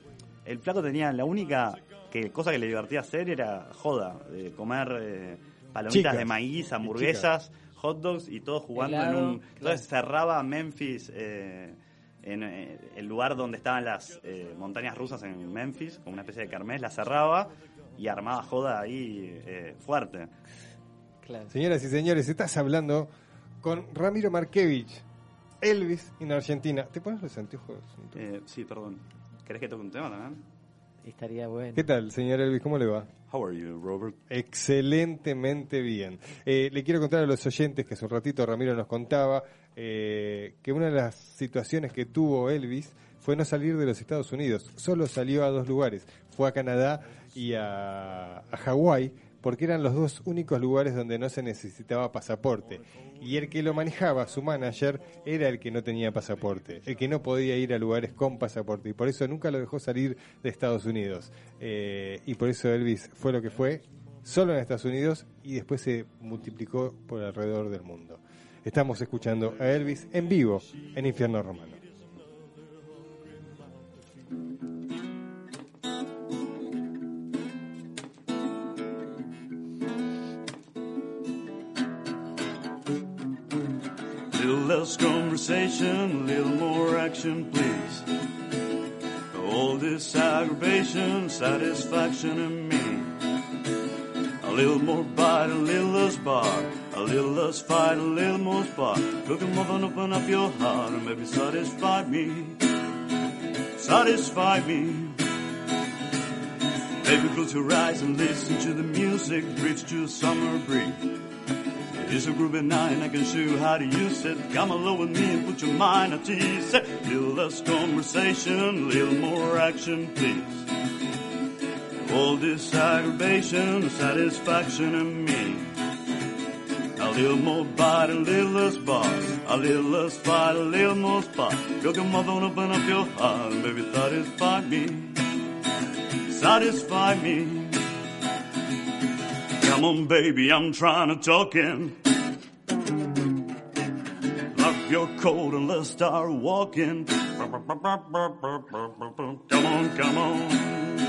el flaco tenía la única que, cosa que le divertía hacer era joda, de comer eh, palomitas Chicas. de maíz, hamburguesas, hot dogs y todo jugando Helado, en un... claro. Entonces cerraba Memphis, eh, en eh, el lugar donde estaban las eh, montañas rusas en Memphis, como una especie de kermés, la cerraba y armaba joda ahí eh, fuerte. Claro. Señoras y señores, estás hablando con Ramiro Markevich, Elvis en Argentina. ¿Te pones los anteojos? Eh, sí, perdón. ¿Querés que toque un tema también? Estaría bueno. ¿Qué tal, señor Elvis? ¿Cómo le va? How are you, Robert? Excelentemente bien. Eh, le quiero contar a los oyentes que hace un ratito Ramiro nos contaba eh, que una de las situaciones que tuvo Elvis fue no salir de los Estados Unidos. Solo salió a dos lugares. Fue a Canadá y a, a Hawái porque eran los dos únicos lugares donde no se necesitaba pasaporte. Y el que lo manejaba, su manager, era el que no tenía pasaporte, el que no podía ir a lugares con pasaporte. Y por eso nunca lo dejó salir de Estados Unidos. Eh, y por eso Elvis fue lo que fue, solo en Estados Unidos, y después se multiplicó por alrededor del mundo. Estamos escuchando a Elvis en vivo en Infierno Romano. Little less conversation, a little more action, please. All this aggravation, satisfaction in me. A little more bite, a little less bark, A little less fight, a little more spark. Cook 'em up and open up your heart and maybe satisfy me. Satisfy me. Baby, close your eyes and listen to the music. Bridge to a summer breeze. It's a groovy and I can show how to use it. Come along with me and put your mind at ease. Little less conversation, little more action, please. All this aggravation, satisfaction in me. A little more bite, a little less bar. A little less fight, a little more spot. Go come and open up your heart, baby, satisfy me. Satisfy me. Come on, baby, I'm trying to talk in. Lock your coat and let's start walking. Come on, come on.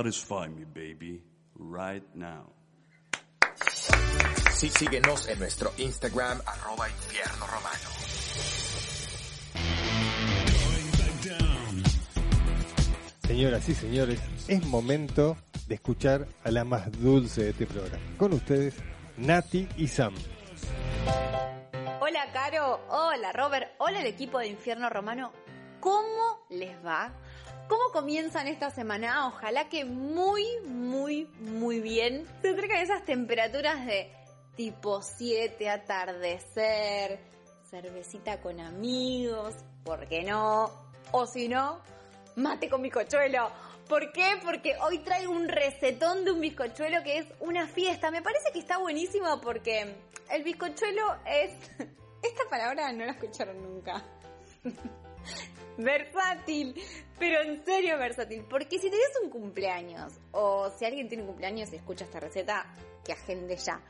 Satisfy me, baby, right now. Sí, síguenos en nuestro Instagram, arroba infierno romano. Señoras y señores, es momento de escuchar a la más dulce de este programa. Con ustedes, Nati y Sam. Hola Caro, hola Robert, hola el equipo de Infierno Romano. ¿Cómo les va? ¿Cómo comienzan esta semana? Ojalá que muy, muy, muy bien. Se acercan esas temperaturas de tipo 7, atardecer, cervecita con amigos, ¿por qué no? O si no, mate con bizcochuelo. ¿Por qué? Porque hoy traigo un recetón de un bizcochuelo que es una fiesta. Me parece que está buenísimo porque el bizcochuelo es... Esta palabra no la escucharon nunca. versátil, pero en serio versátil. Porque si tenés un cumpleaños, o si alguien tiene un cumpleaños y escucha esta receta, que agende ya.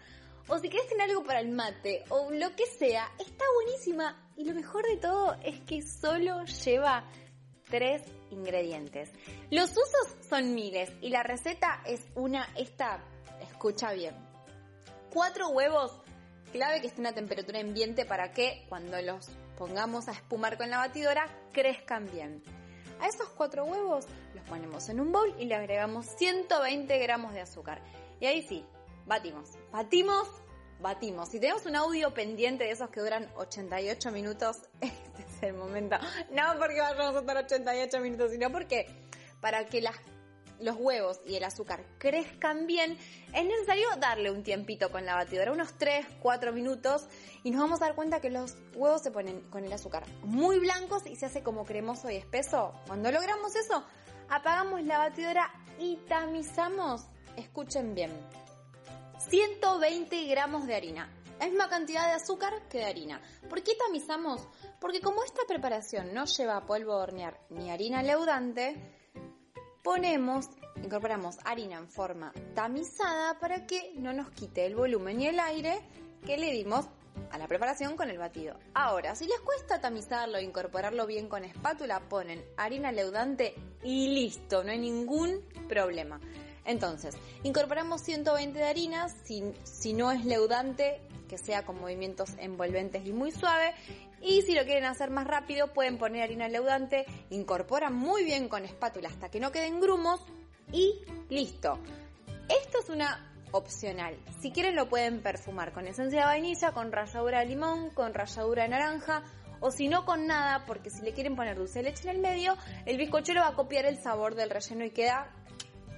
O si querés tener algo para el mate, o lo que sea, está buenísima. Y lo mejor de todo es que solo lleva tres ingredientes. Los usos son miles y la receta es una, esta, escucha bien. Cuatro huevos, clave que estén a temperatura ambiente para que cuando los pongamos a espumar con la batidora crezcan bien. A esos cuatro huevos los ponemos en un bowl y le agregamos 120 gramos de azúcar. Y ahí sí, batimos, batimos, batimos. Si tenemos un audio pendiente de esos que duran 88 minutos, este es el momento. No porque vayamos a estar 88 minutos, sino porque para que las, los huevos y el azúcar crezcan bien, es necesario darle un tiempito con la batidora, unos 3, 4 minutos, y nos vamos a dar cuenta que los huevos se ponen con el azúcar muy blancos y se hace como cremoso y espeso. Cuando logramos eso, apagamos la batidora y tamizamos, escuchen bien, 120 gramos de harina. La misma cantidad de azúcar que de harina. ¿Por qué tamizamos? Porque como esta preparación no lleva polvo de hornear ni harina leudante, ponemos, incorporamos harina en forma tamizada para que no nos quite el volumen y el aire que le dimos a la preparación con el batido. Ahora, si les cuesta tamizarlo e incorporarlo bien con espátula, ponen harina leudante y listo, no hay ningún problema. Entonces, incorporamos 120 de harina, si, si no es leudante, que sea con movimientos envolventes y muy suave. Y si lo quieren hacer más rápido, pueden poner harina leudante, incorporan muy bien con espátula hasta que no queden grumos y listo. Esto es una opcional. Si quieren lo pueden perfumar con esencia de vainilla, con ralladura de limón, con ralladura de naranja o si no con nada, porque si le quieren poner dulce de leche en el medio, el bizcochuelo va a copiar el sabor del relleno y queda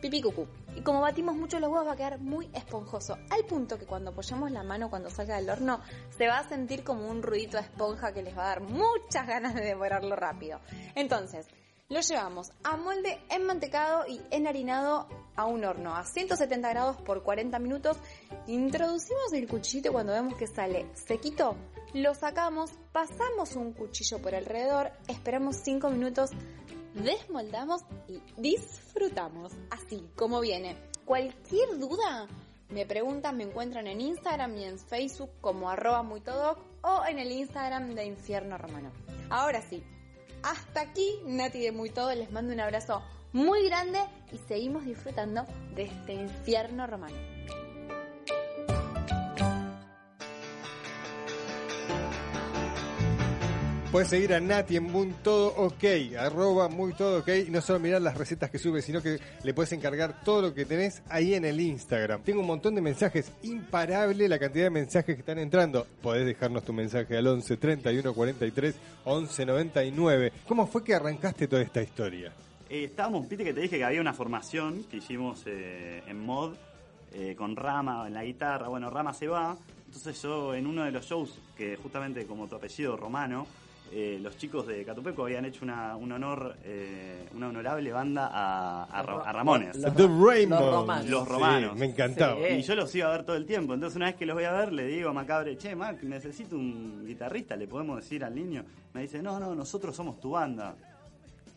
pipí cucú. Y como batimos mucho los huevos va a quedar muy esponjoso, al punto que cuando apoyamos la mano cuando salga del horno se va a sentir como un ruidito de esponja que les va a dar muchas ganas de devorarlo rápido. Entonces, lo llevamos a molde enmantecado y enharinado a un horno a 170 grados por 40 minutos. Introducimos el cuchillito cuando vemos que sale sequito, lo sacamos, pasamos un cuchillo por alrededor, esperamos 5 minutos desmoldamos y disfrutamos, así como viene. Cualquier duda, me preguntan, me encuentran en Instagram y en Facebook como arroba muy todo o en el Instagram de Infierno Romano. Ahora sí, hasta aquí Nati de Muy Todo, les mando un abrazo muy grande y seguimos disfrutando de este infierno romano. Puedes seguir a Nati en Muy Todo OK, arroba Muy Todo OK, y no solo mirar las recetas que sube, sino que le puedes encargar todo lo que tenés ahí en el Instagram. Tengo un montón de mensajes, imparable la cantidad de mensajes que están entrando. Podés dejarnos tu mensaje al 11 31 43 11 99. ¿Cómo fue que arrancaste toda esta historia? Eh, estábamos, viste que te dije que había una formación que hicimos eh, en mod eh, con Rama en la guitarra. Bueno, Rama se va. Entonces yo en uno de los shows, que justamente como tu apellido romano, eh, los chicos de Catupeco habían hecho una, un honor, eh, una honorable banda a, a Ra- a Ramones. The Rainbow. los romanos. Los romanos. Sí, me encantaba. Sí. Y yo los iba a ver todo el tiempo. Entonces, una vez que los voy a ver, le digo a Macabre, che, Mac, necesito un guitarrista, ¿le podemos decir al niño? Me dice, no, no, nosotros somos tu banda.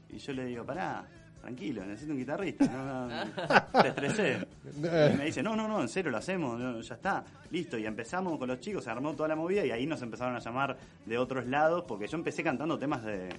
Y yo le digo, pará, tranquilo, necesito un guitarrista. No, no, te estresé. Y me dice, no, no, no, en serio lo hacemos, no, ya está, listo. Y empezamos con los chicos, se armó toda la movida y ahí nos empezaron a llamar de otros lados, porque yo empecé cantando temas de,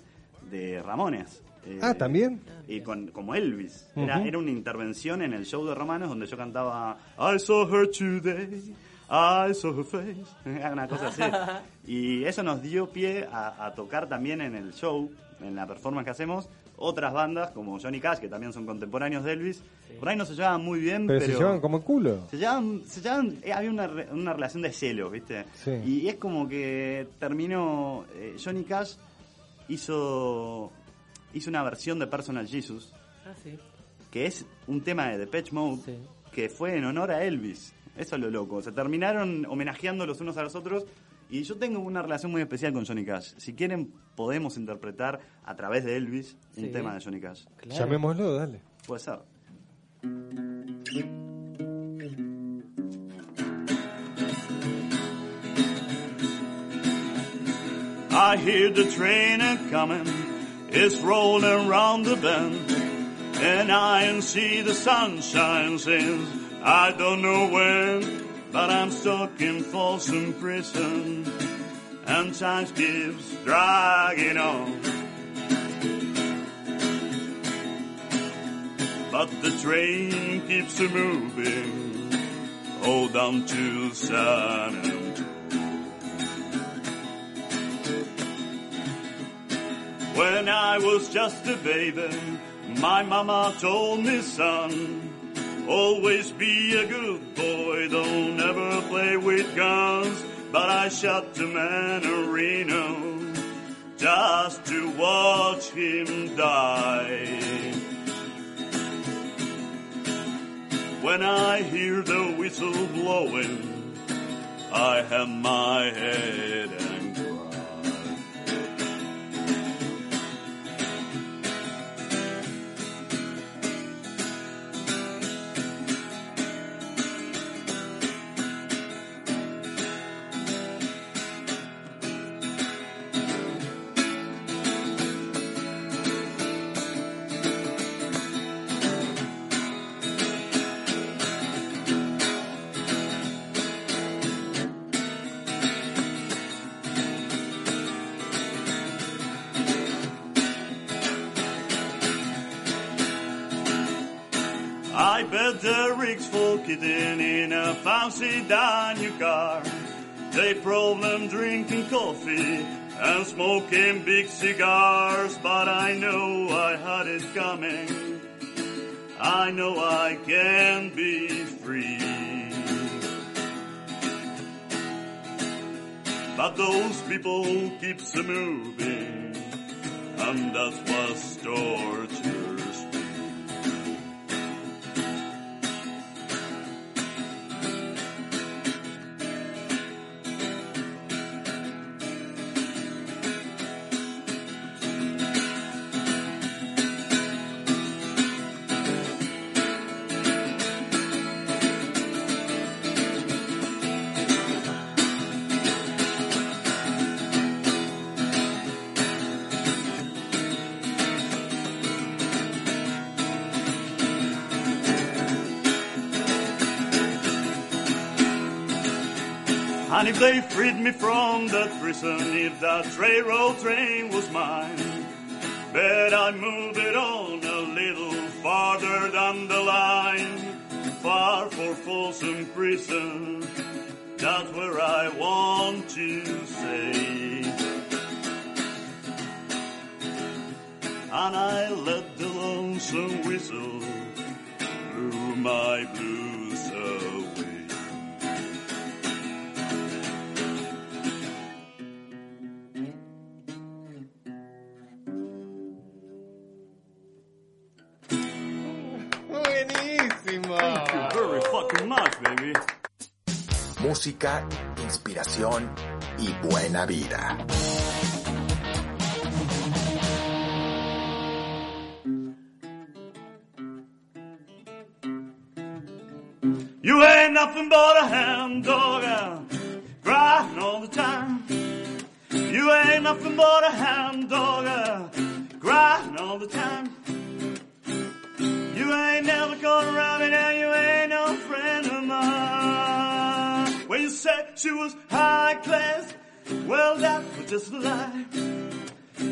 de Ramones. Eh, Ah, ¿también? y con, como Elvis. Era, una intervención en el show de Romanos donde yo cantaba I saw her today, I saw her face. Una cosa así. Y eso nos dio pie a, a tocar también en el show, en la performance que hacemos, otras bandas como Johnny Cash, que también son contemporáneos de Elvis. Por ahí no se llevaban muy bien, Pero, pero... se llevan como el culo. Se llevaban, se llevaban- eh, había una, re- una relación de celos, ¿viste? Sí. Y es como que terminó, eh, Johnny Cash hizo, hizo una versión de Personal Jesus, Ah, sí. que es un tema de Depeche Mode, Sí. que fue en honor a Elvis. Eso es lo loco. Se terminaron homenajeando los unos a los otros. Y yo tengo una relación muy especial con Johnny Cash. Si quieren, podemos interpretar a través de Elvis un Sí. tema de Johnny Cash. Claro. Llamémoslo, dale. Puede ser. I hear the train a coming, it's rolling round the bend, and I see the sunshine since I don't know when, but I'm stuck in Folsom Prison, and time keeps dragging on. But the train keeps a moving, oh, hold on to San Antonio. When I was just a baby, my mama told me, son, always be a good boy, don't ever play with guns. But I shot the man in Reno just to watch him die. When I hear the whistle blowing, I have my head and cry. I bet the rich folk getting in a fancy Daniel car. They problem drinking coffee and smoking big cigars, but I know I had it coming. I know I can be free. But those people keeps a moving, and that's what tortures And if they freed me from that prison, if that railroad train was mine, bet I'd move it on a little farther down the line, far for Folsom Prison. That's where I want to stay. And I let the lonesome whistle through my blues Música, inspiración y buena vida. You ain't nothing but a hound dog, uh, crying all the time. You ain't nothing but a hound dog, uh, crying all the time. You ain't never gonna around me now, you ain't no friend she was high class, well that was just a lie.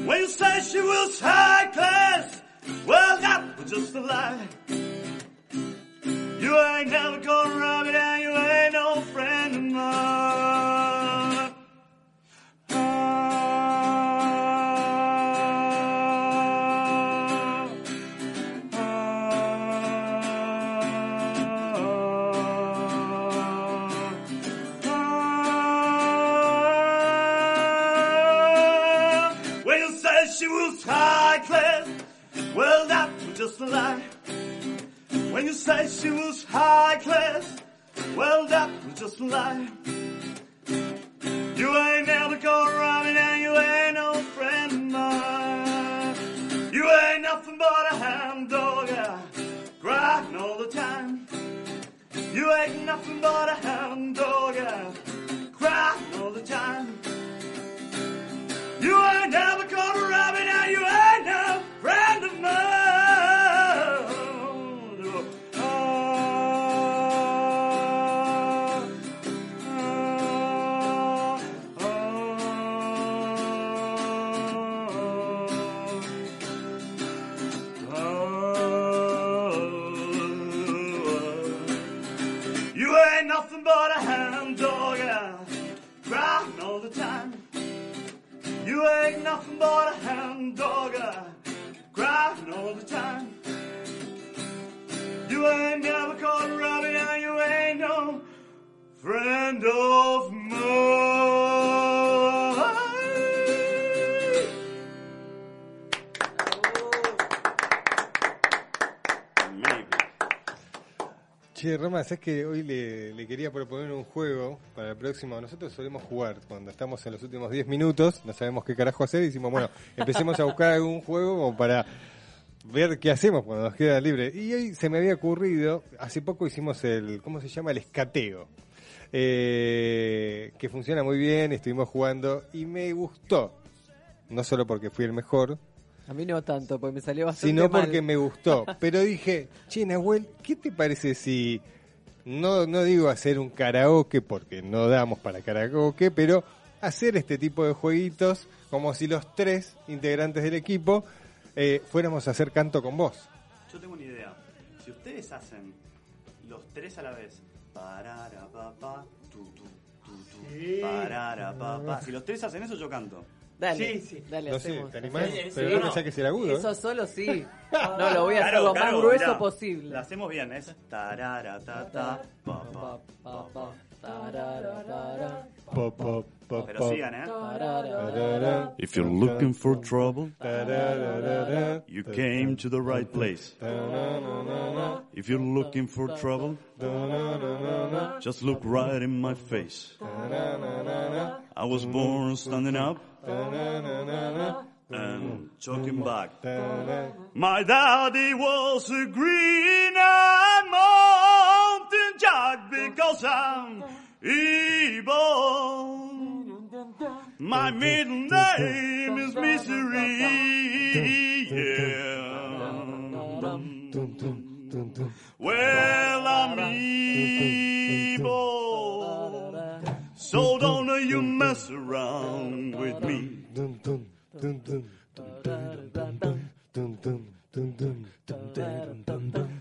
When you say she was high class, well that was just a lie. You ain't never gonna rub it out, just a lie. When you say she was high class, well that was just a lie. You ain't never gonna rob me and you ain't no friend of mine. You ain't nothing but a hound dog, yeah, crying all the time. You ain't nothing but a hound dog, yeah, crying all the time. You ain't never gonna me now, you ain't nothing but a hound dog, crying all the time. You ain't never caught a rabbit, and you ain't no friend of mine. Che, Roma, es que hoy le, le quería proponer un juego para el próximo. Nosotros solemos jugar cuando estamos en los últimos 10 minutos, no sabemos qué carajo hacer, y decimos, bueno, empecemos a buscar algún juego como para ver qué hacemos cuando nos queda libre. Y hoy se me había ocurrido, hace poco hicimos el, ¿cómo se llama? El escateo. Eh, que funciona muy bien, estuvimos jugando y me gustó. No solo porque fui el mejor, A mí no tanto, porque me salió bastante sino mal. porque me gustó. Pero dije, che, Nahuel, ¿qué te parece si, no, no digo hacer un karaoke, porque no damos para karaoke, pero hacer este tipo de jueguitos como si los tres integrantes del equipo eh, fuéramos a hacer canto con vos? Yo tengo una idea. Si ustedes hacen los tres a la vez, parara, pa, pa, tu, tu, tu, tu, parara, pa, pa. Si los tres hacen eso, yo canto. Dale, Sí, sí. dale, No sé, hacemos. ¿te animás? Sí, Pero sí. no me saques el agudo, ¿eh? Eso solo sí. No, lo voy a hacer lo claro, más grueso mirá, posible. La hacemos bien, es tarara, ta, ta, pa, pa, pa, pa. Pero sigan, ¿eh? If you're looking for trouble, you came to the right place. If you're looking for trouble, just look right in my face. I was born standing up and talking back. My daddy was a green and mountain jack because I'm evil. My middle name is Misery. Yeah. Well, I'm evil. you mess around with me.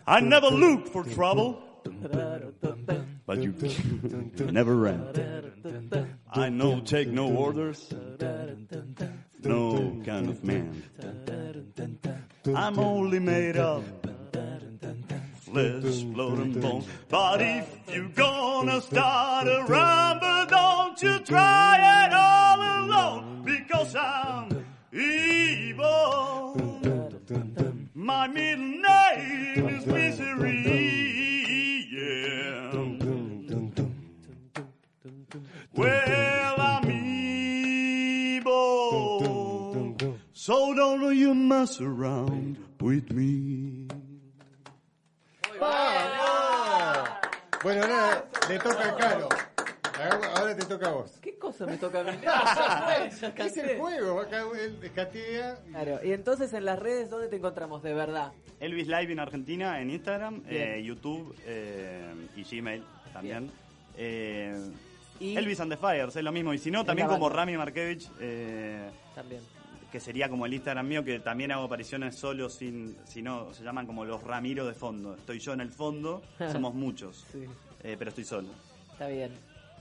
I never looked for trouble, but you never ran. I no take no orders, no kind of man. I'm only made up blood, and bones. But if you're gonna start a rumble, don't you try it all alone, because I'm evil. My middle name is Misery, yeah. Well, I'm evil. So don't you mess around with me. Bueno, nada, le toca a Caro. Ahora te toca a vos. ¿Qué cosa me toca a mí? Ya Es el juego, acá él escatea. y- Claro, y entonces en las redes, ¿dónde te encontramos de verdad? Elvis Live en Argentina, en Instagram, eh, YouTube eh, y Gmail también. Eh, Y Elvis and the Fires, es lo mismo. Y si no, también como. Rami Markevich, eh, también. Que sería como el Instagram mío, que también hago apariciones solo, sin, si no, se llaman como los Ramiro de fondo. Estoy yo en el fondo, somos muchos, Sí, eh, pero estoy solo. está bien.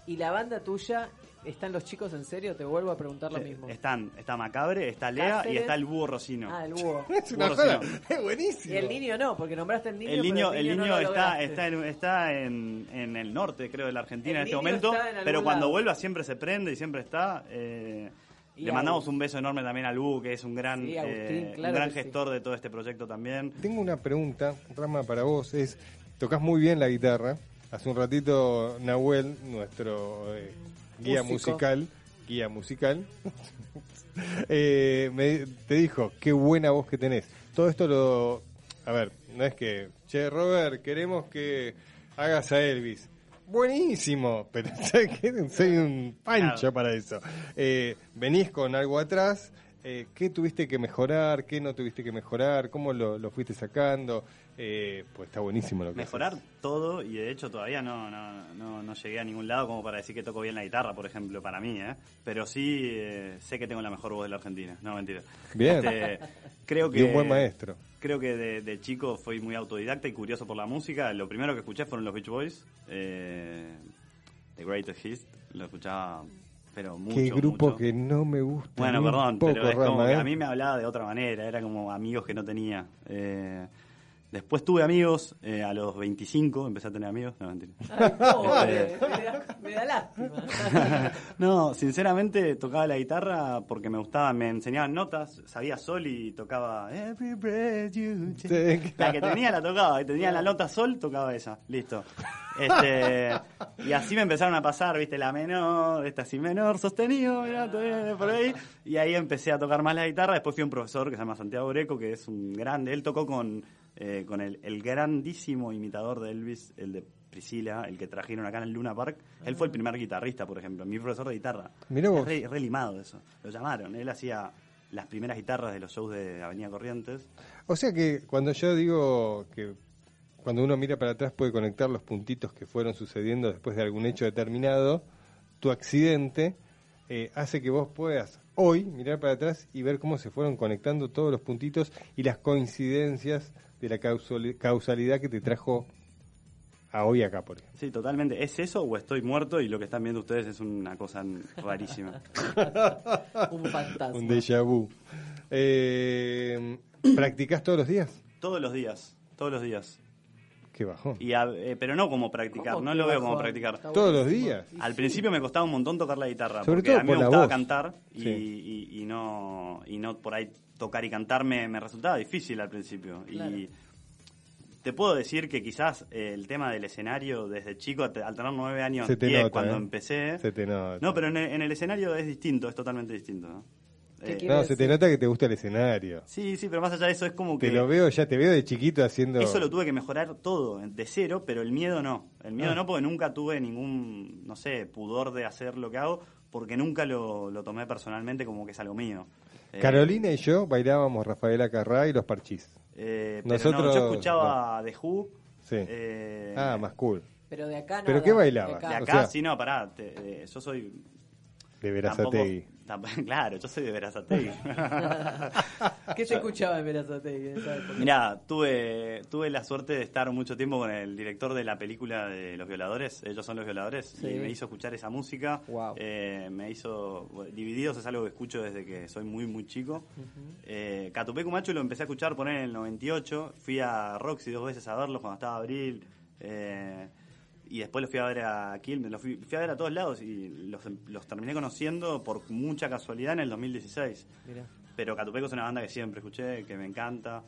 ¿Y la banda tuya, están los chicos en serio? Te vuelvo a preguntar lo Eh, mismo. Están, está Macabre, está Lea y está el búho Rocino. Ah, el búho. Es una Búho es buenísimo. Y el niño no, porque nombraste el niño. El pero niño, el no niño lo está, lograste. está, en, está en, en el norte, creo, de la Argentina El en este niño momento. está en Pero cuando lado. vuelva siempre se prende y siempre está. eh, Y le a- mandamos un beso enorme también al Búho, que es un gran, Sí, Agustín, eh, claro un gran sí. gestor de todo este proyecto también. Tengo una pregunta, Rama, para vos. Es, tocas muy bien la guitarra. Hace un ratito Nahuel, nuestro eh, guía Músico. musical, guía musical, eh, me, te dijo, qué buena voz que tenés. Todo esto lo... A ver, no es que, che, Robert, queremos que hagas a Elvis. Buenísimo, pero soy un pancho para eso. Eh, venís con algo atrás, eh, ¿qué tuviste que mejorar? ¿Qué no tuviste que mejorar? ¿Cómo lo, lo fuiste sacando? Eh, pues está buenísimo lo que Mejorar haces. todo y de hecho todavía no, no, no, no llegué a ningún lado como para decir que toco bien la guitarra, por ejemplo, para mí, ¿eh? Pero sí eh, sé que tengo la mejor voz de la Argentina. No, mentira. Bien. Este, creo que Y un buen maestro. Creo que de, de chico fui muy autodidacta y curioso por la música. Lo primero que escuché fueron los Beach Boys. Eh, The Greatest Hits. Lo escuchaba, pero mucho, Qué grupo mucho. que no me gusta. Bueno, perdón, poco, pero es como Rama, que ¿eh? a mí me hablaba de otra manera. Era como amigos que no tenía. Eh, después tuve amigos eh, a los 25. Empecé a tener amigos. No, mentira. Ay, pobre, Este- me, da, me da lástima. no, sinceramente tocaba la guitarra porque me gustaba, me enseñaban notas, sabía sol y tocaba Every breath you take. La que tenía la tocaba, y tenía la nota sol, tocaba esa, listo. Este, y así me empezaron a pasar, viste, la menor, esta sí menor, sostenido, mirá, todavía por ahí. Y ahí empecé a tocar más la guitarra, después fui a un profesor que se llama Santiago Greco, que es un grande, él tocó con, eh, con el, el grandísimo imitador de Elvis, el de Priscila, el que trajeron acá en el Luna Park. Él fue el primer guitarrista, por ejemplo, mi profesor de guitarra. Mirá vos. Es re, re limado eso. Lo llamaron. Él hacía las primeras guitarras de los shows de Avenida Corrientes. O sea que cuando yo digo que cuando uno mira para atrás puede conectar los puntitos que fueron sucediendo después de algún hecho determinado, tu accidente eh, hace que vos puedas hoy mirar para atrás y ver cómo se fueron conectando todos los puntitos y las coincidencias de la causali- causalidad que te trajo a hoy acá, por ejemplo. Sí, totalmente. ¿Es eso o estoy muerto y lo que están viendo ustedes es una cosa rarísima? Un fantasma. Un déjà vu. Eh, ¿Practicás todos los días? Todos los días, todos los días. Qué bajón. Y a- eh, pero no como practicar, ¿Cómo no lo veo como practicar. Todos los días. Al principio me costaba un montón tocar la guitarra, Sobre porque todo a mí por me gustaba voz. cantar y, Sí. y- y no y no por ahí tocar y cantar me, me resultaba difícil al principio. Claro. Y te puedo decir que quizás eh, el tema del escenario desde chico, al tener nueve años, Se te diez, nota, cuando ¿eh? empecé... Se te nota. No, pero en el, en el escenario es distinto, es totalmente distinto. ¿no? ¿Qué Eh, se te nota que te gusta el escenario. sí, sí, pero más allá de eso es como que... Te lo veo, ya te veo de chiquito haciendo... Eso lo tuve que mejorar todo, de cero, pero el miedo no. El miedo Ah. no porque nunca tuve ningún, no sé, pudor de hacer lo que hago, porque nunca lo, lo tomé personalmente como que es algo mío. Eh, Carolina y yo bailábamos Rafaela Carrá y los Parchís. eh, pero Nosotros- no, yo escuchaba The Who. Sí. eh, ah, más cool. Pero de acá no. ¿Pero qué bailaba? De acá. acá, o sea- sí, no, pará. te- eh, yo soy De tampoco, Verazategui. Tap- Claro, yo soy de Verazategui. ¿Qué se escuchaba en Verazategui en? Mirá, tuve, tuve la suerte de estar mucho tiempo con el director de la película de Los Violadores, ellos son los violadores, Sí. y me hizo escuchar esa música. Wow. Eh, me hizo. Divididos es algo que escucho desde que soy muy, muy chico. Eh, Catupecu Macho lo empecé a escuchar poner en el 98. Fui a Roxy dos veces a verlos cuando estaba Abril. eh, y después los fui a ver a Quilmes, los fui, fui a ver a todos lados y los, los terminé conociendo por mucha casualidad en el 2016. Mirá. Pero Catupeco es una banda que siempre escuché, que me encanta.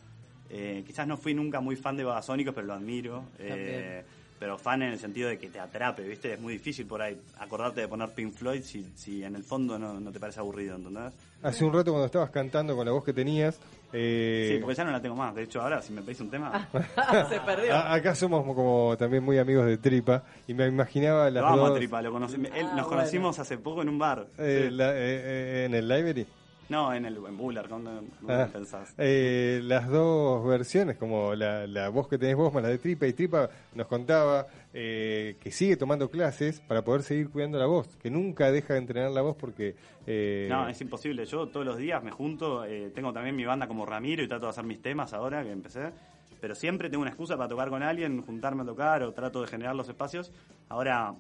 Eh, quizás no fui nunca muy fan de Babasónicos, pero lo admiro. Eh, pero fan en el sentido de que te atrape, ¿viste? Es muy difícil por ahí acordarte de poner Pink Floyd si, si en el fondo no, no te parece aburrido, ¿entendés? Hace un rato cuando estabas cantando con la voz que tenías, eh, Sí, porque ya no la tengo más. De hecho, ahora si me pedís un tema, se perdió. a- acá somos como también muy amigos de Tripa y me imaginaba las lo amo a dos Tripa. Lo conocí, él- Ah, nos bueno. conocimos hace poco en un bar. eh, Sí. la- eh, eh, en el library. No, en el en Bullard, ¿cómo, cómo Ah, pensás? eh, las dos versiones, como la, la voz que tenés vos más la de Tripa, y Tripa nos contaba eh, que sigue tomando clases para poder seguir cuidando la voz, que nunca deja de entrenar la voz porque... eh, No, es imposible. Yo todos los días me junto, eh, tengo también mi banda como Ramiro y trato de hacer mis temas ahora que empecé. Pero siempre tengo una excusa para tocar con alguien, juntarme a tocar o trato de generar los espacios. Ahora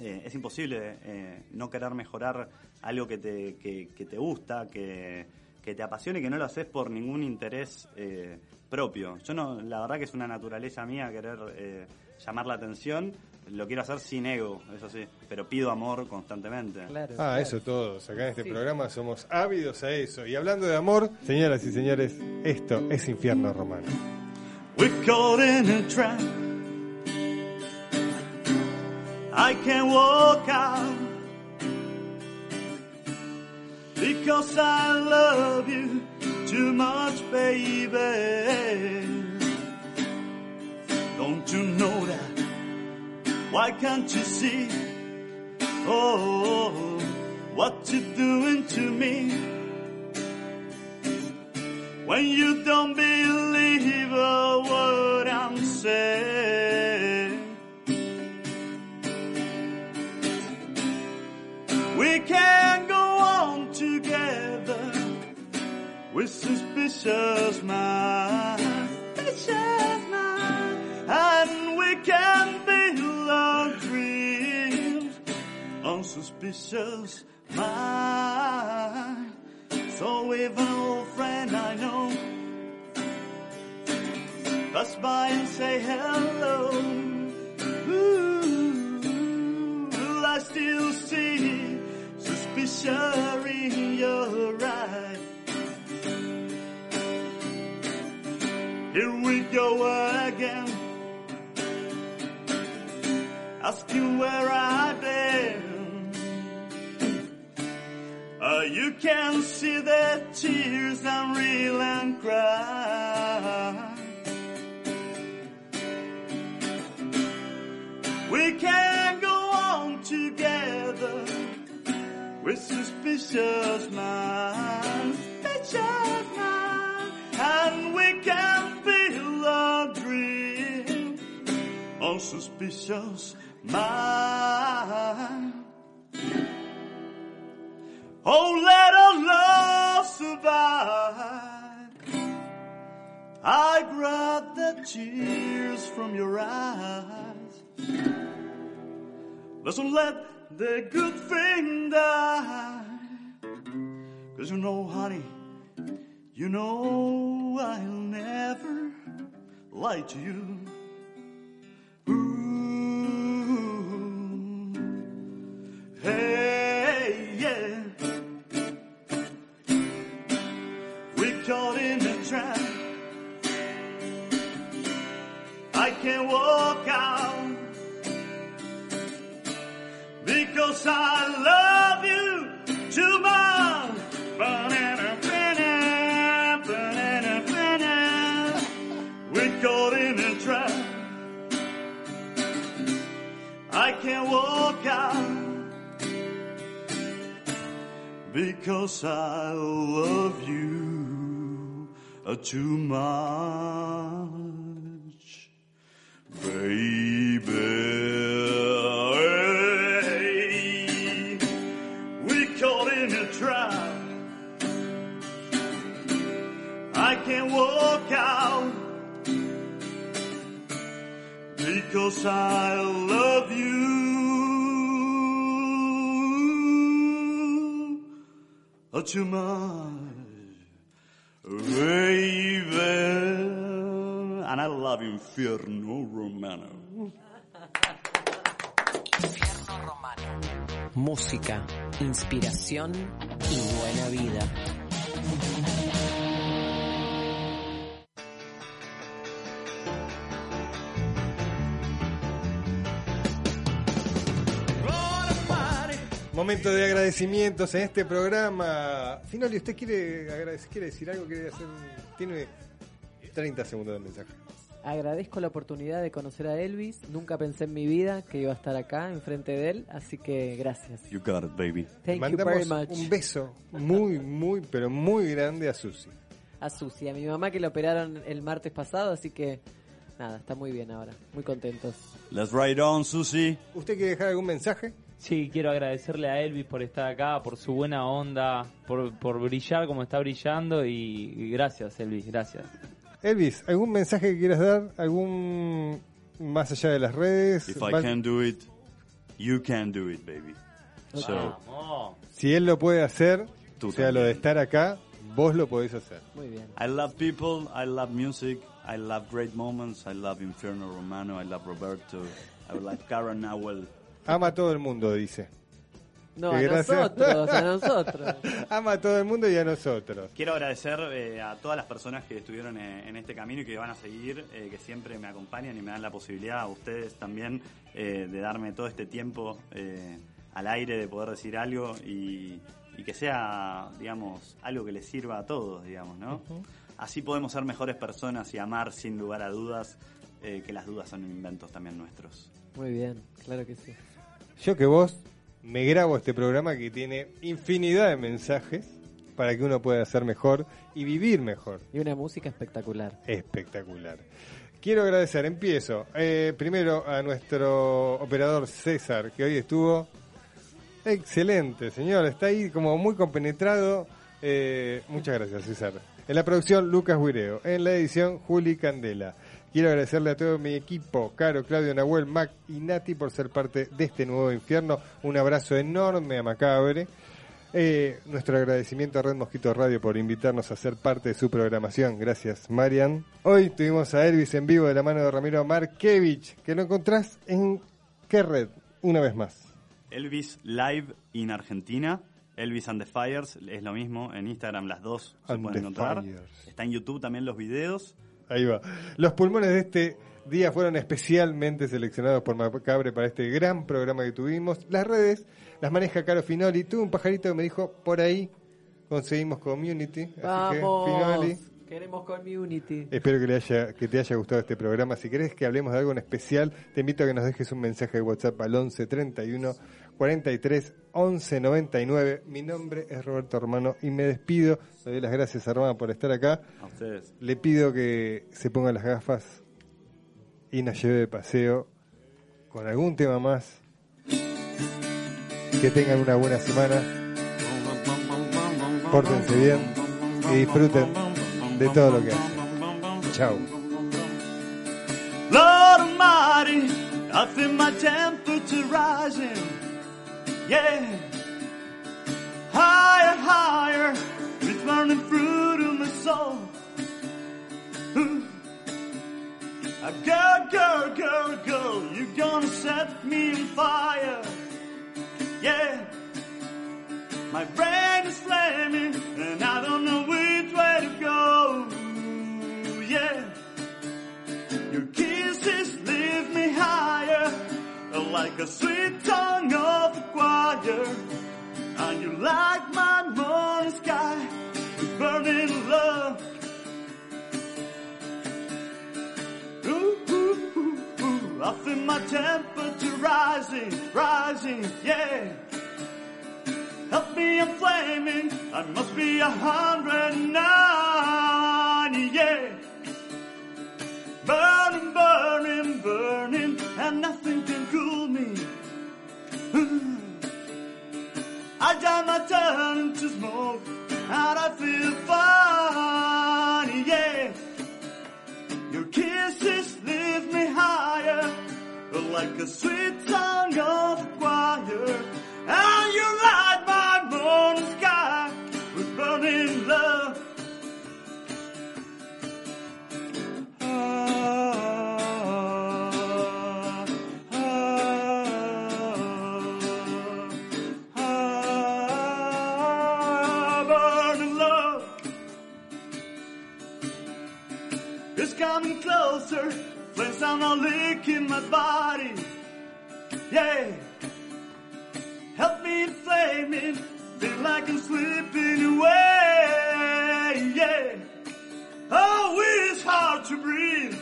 eh, es imposible eh, no querer mejorar algo que te, que, que te gusta, que, que te apasione y que no lo haces por ningún interés eh, propio. Yo no, la verdad que es una naturaleza mía querer eh, llamar la atención. Lo quiero hacer sin ego, eso sí, pero pido amor constantemente. Claro, Ah, claro. eso todos. Acá en este Sí. programa somos ávidos a eso. Y hablando de amor, señoras y señores, esto es Infierno Romano. We're caught in a trap. I can't walk out because I love you too much, baby. Don't you know that? Why can't you see? Oh, what you're doing to me when you don't believe a word I'm saying. With suspicious minds, suspicious minds, and we can build our dreams on suspicious minds. So if an old friend I know pass by and say hello, ooh, will I still see suspicion in your eyes? Here we go again, asking where I've been. Uh, you can see the tears I'm real and cry. We can go on together with suspicious minds, suspicious minds, and we can a dream on suspicious minds. Oh, let our love survive. I grab the tears from your eyes. Let's not let the good thing die. Cause you know, honey, you know I'll never to you. too much, baby. We caught in a trap. I can't walk out because I love you too much. Love you, Infierno Romano. Música, inspiración y buena vida. Momento de agradecimientos en este programa. Finoli, ¿usted quiere agradecer, quiere decir algo? ¿Quiere hacer un- Tiene 30 segundos de mensaje. Agradezco la oportunidad de conocer a Elvis. Nunca pensé en mi vida que iba a estar acá enfrente de él, así que gracias. You got it, baby. Thank you very much. un beso muy, muy, pero muy grande a Susi. A Susi, a mi mamá que la operaron el martes pasado, así que nada, está muy bien ahora. Muy contentos. Let's ride on, Susie. ¿Usted quiere dejar algún mensaje? Sí, quiero agradecerle a Elvis por estar acá, por su buena onda, por, por brillar como está brillando y, y gracias Elvis, gracias. Elvis, ¿algún mensaje que quieras dar? ¿Algún más allá de las redes? If I can do it, you can do it, baby. So. Si él lo puede hacer, Tú o sea, lo de estar acá, vos lo podés hacer. Muy bien. I love people, I love music, I love great moments, I love Inferno Romano, I love Roberto, I love Karen Nahuel. Ama a todo el mundo, dice. No, a nosotros, a nosotros. Ama a todo el mundo y a nosotros. Quiero agradecer eh, a todas las personas que estuvieron eh, en este camino y que van a seguir, eh, que siempre me acompañan y me dan la posibilidad, a ustedes también, eh, de darme todo este tiempo eh, al aire, de poder decir algo y, y que sea, digamos, algo que les sirva a todos, digamos, ¿no? Así podemos ser mejores personas y amar sin lugar a dudas, eh, que las dudas son inventos también nuestros. Muy bien, claro que sí. Yo que vos me grabo este programa que tiene infinidad de mensajes para que uno pueda ser mejor y vivir mejor. Y una música espectacular. Espectacular. Quiero agradecer, empiezo. eh, primero a nuestro operador César, que hoy estuvo excelente, señor. Está ahí como muy compenetrado. Eh, muchas gracias, César. En la producción, Lucas Huireo. En la edición, Juli Candela. Quiero agradecerle a todo mi equipo, Caro, Claudio, Nahuel, Mac y Nati, por ser parte de este nuevo infierno. Un abrazo enorme a Macabre. Eh, nuestro agradecimiento a Red Mosquito Radio por invitarnos a ser parte de su programación. Gracias, Marian. Hoy tuvimos a Elvis en vivo de la mano de Ramiro Markevich, que lo encontrás en qué red, una vez más. Elvis Live in Argentina. Elvis and the Fires es lo mismo. En Instagram las dos se And pueden encontrar. Fires. Está en YouTube también los videos. Ahí va. Los pulmones de este día fueron especialmente seleccionados por Macabre para este gran programa que tuvimos. Las redes las maneja Caro Finoli. Tuve un pajarito que me dijo, por ahí conseguimos community. Así que, Vamos. Finoli, Queremos community. Espero que, le haya, que te haya gustado este programa. Si querés que hablemos de algo en especial, te invito a que nos dejes un mensaje de WhatsApp al 11 31 43 11 99. Mi nombre es Roberto Hermano y me despido. Le doy las gracias a Román por estar acá. A ustedes. Le pido que se ponga las gafas y nos lleve de paseo con algún tema más. Que tengan una buena semana. Pórtense bien y disfruten de todo lo que hacen. Chao. Lord Almighty, I feel my temperature rising. Yeah. Higher, higher, it's burning through to my soul. Ooh. Girl, girl, girl, girl, you're gonna set me on fire. Yeah. My brain is flaming, and I don't know which way to go. Yeah. Your kisses lift me higher, like a sweet tongue the. And you like my morning sky, with burning love. Ooh, ooh, ooh, ooh, I feel my temperature rising, rising, yeah. Help me, I'm flaming, I must be a hundred and nine, yeah. I turn my to smoke, and I feel fine, yeah. Your kisses lift me higher, like a sweet song of the choir. Now licking my body. Yeah. Help me flame it. Feel like I'm slipping away. Yeah. Oh, it's hard to breathe.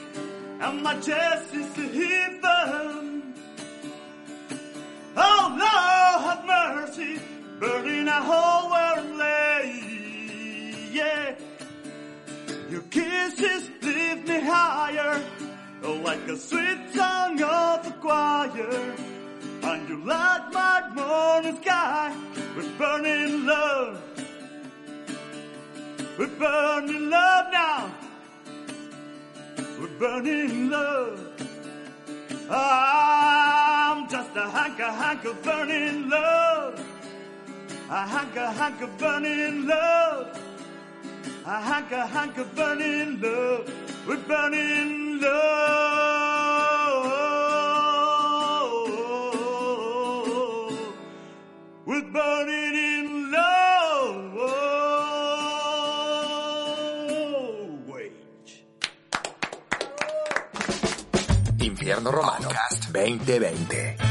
And my chest is a heathen. Oh, Lord, have mercy. Burning a hole where I'm. Yeah. Your kisses lift me higher, Oh, like a sweet song of the choir. And you light my morning sky with burning love, with burning love now, with burning love. I'm just a hank, a hank of burning love, a hank, a hank of burning love. A hank, a hank of burning love, with burning Infierno Romano. 2020.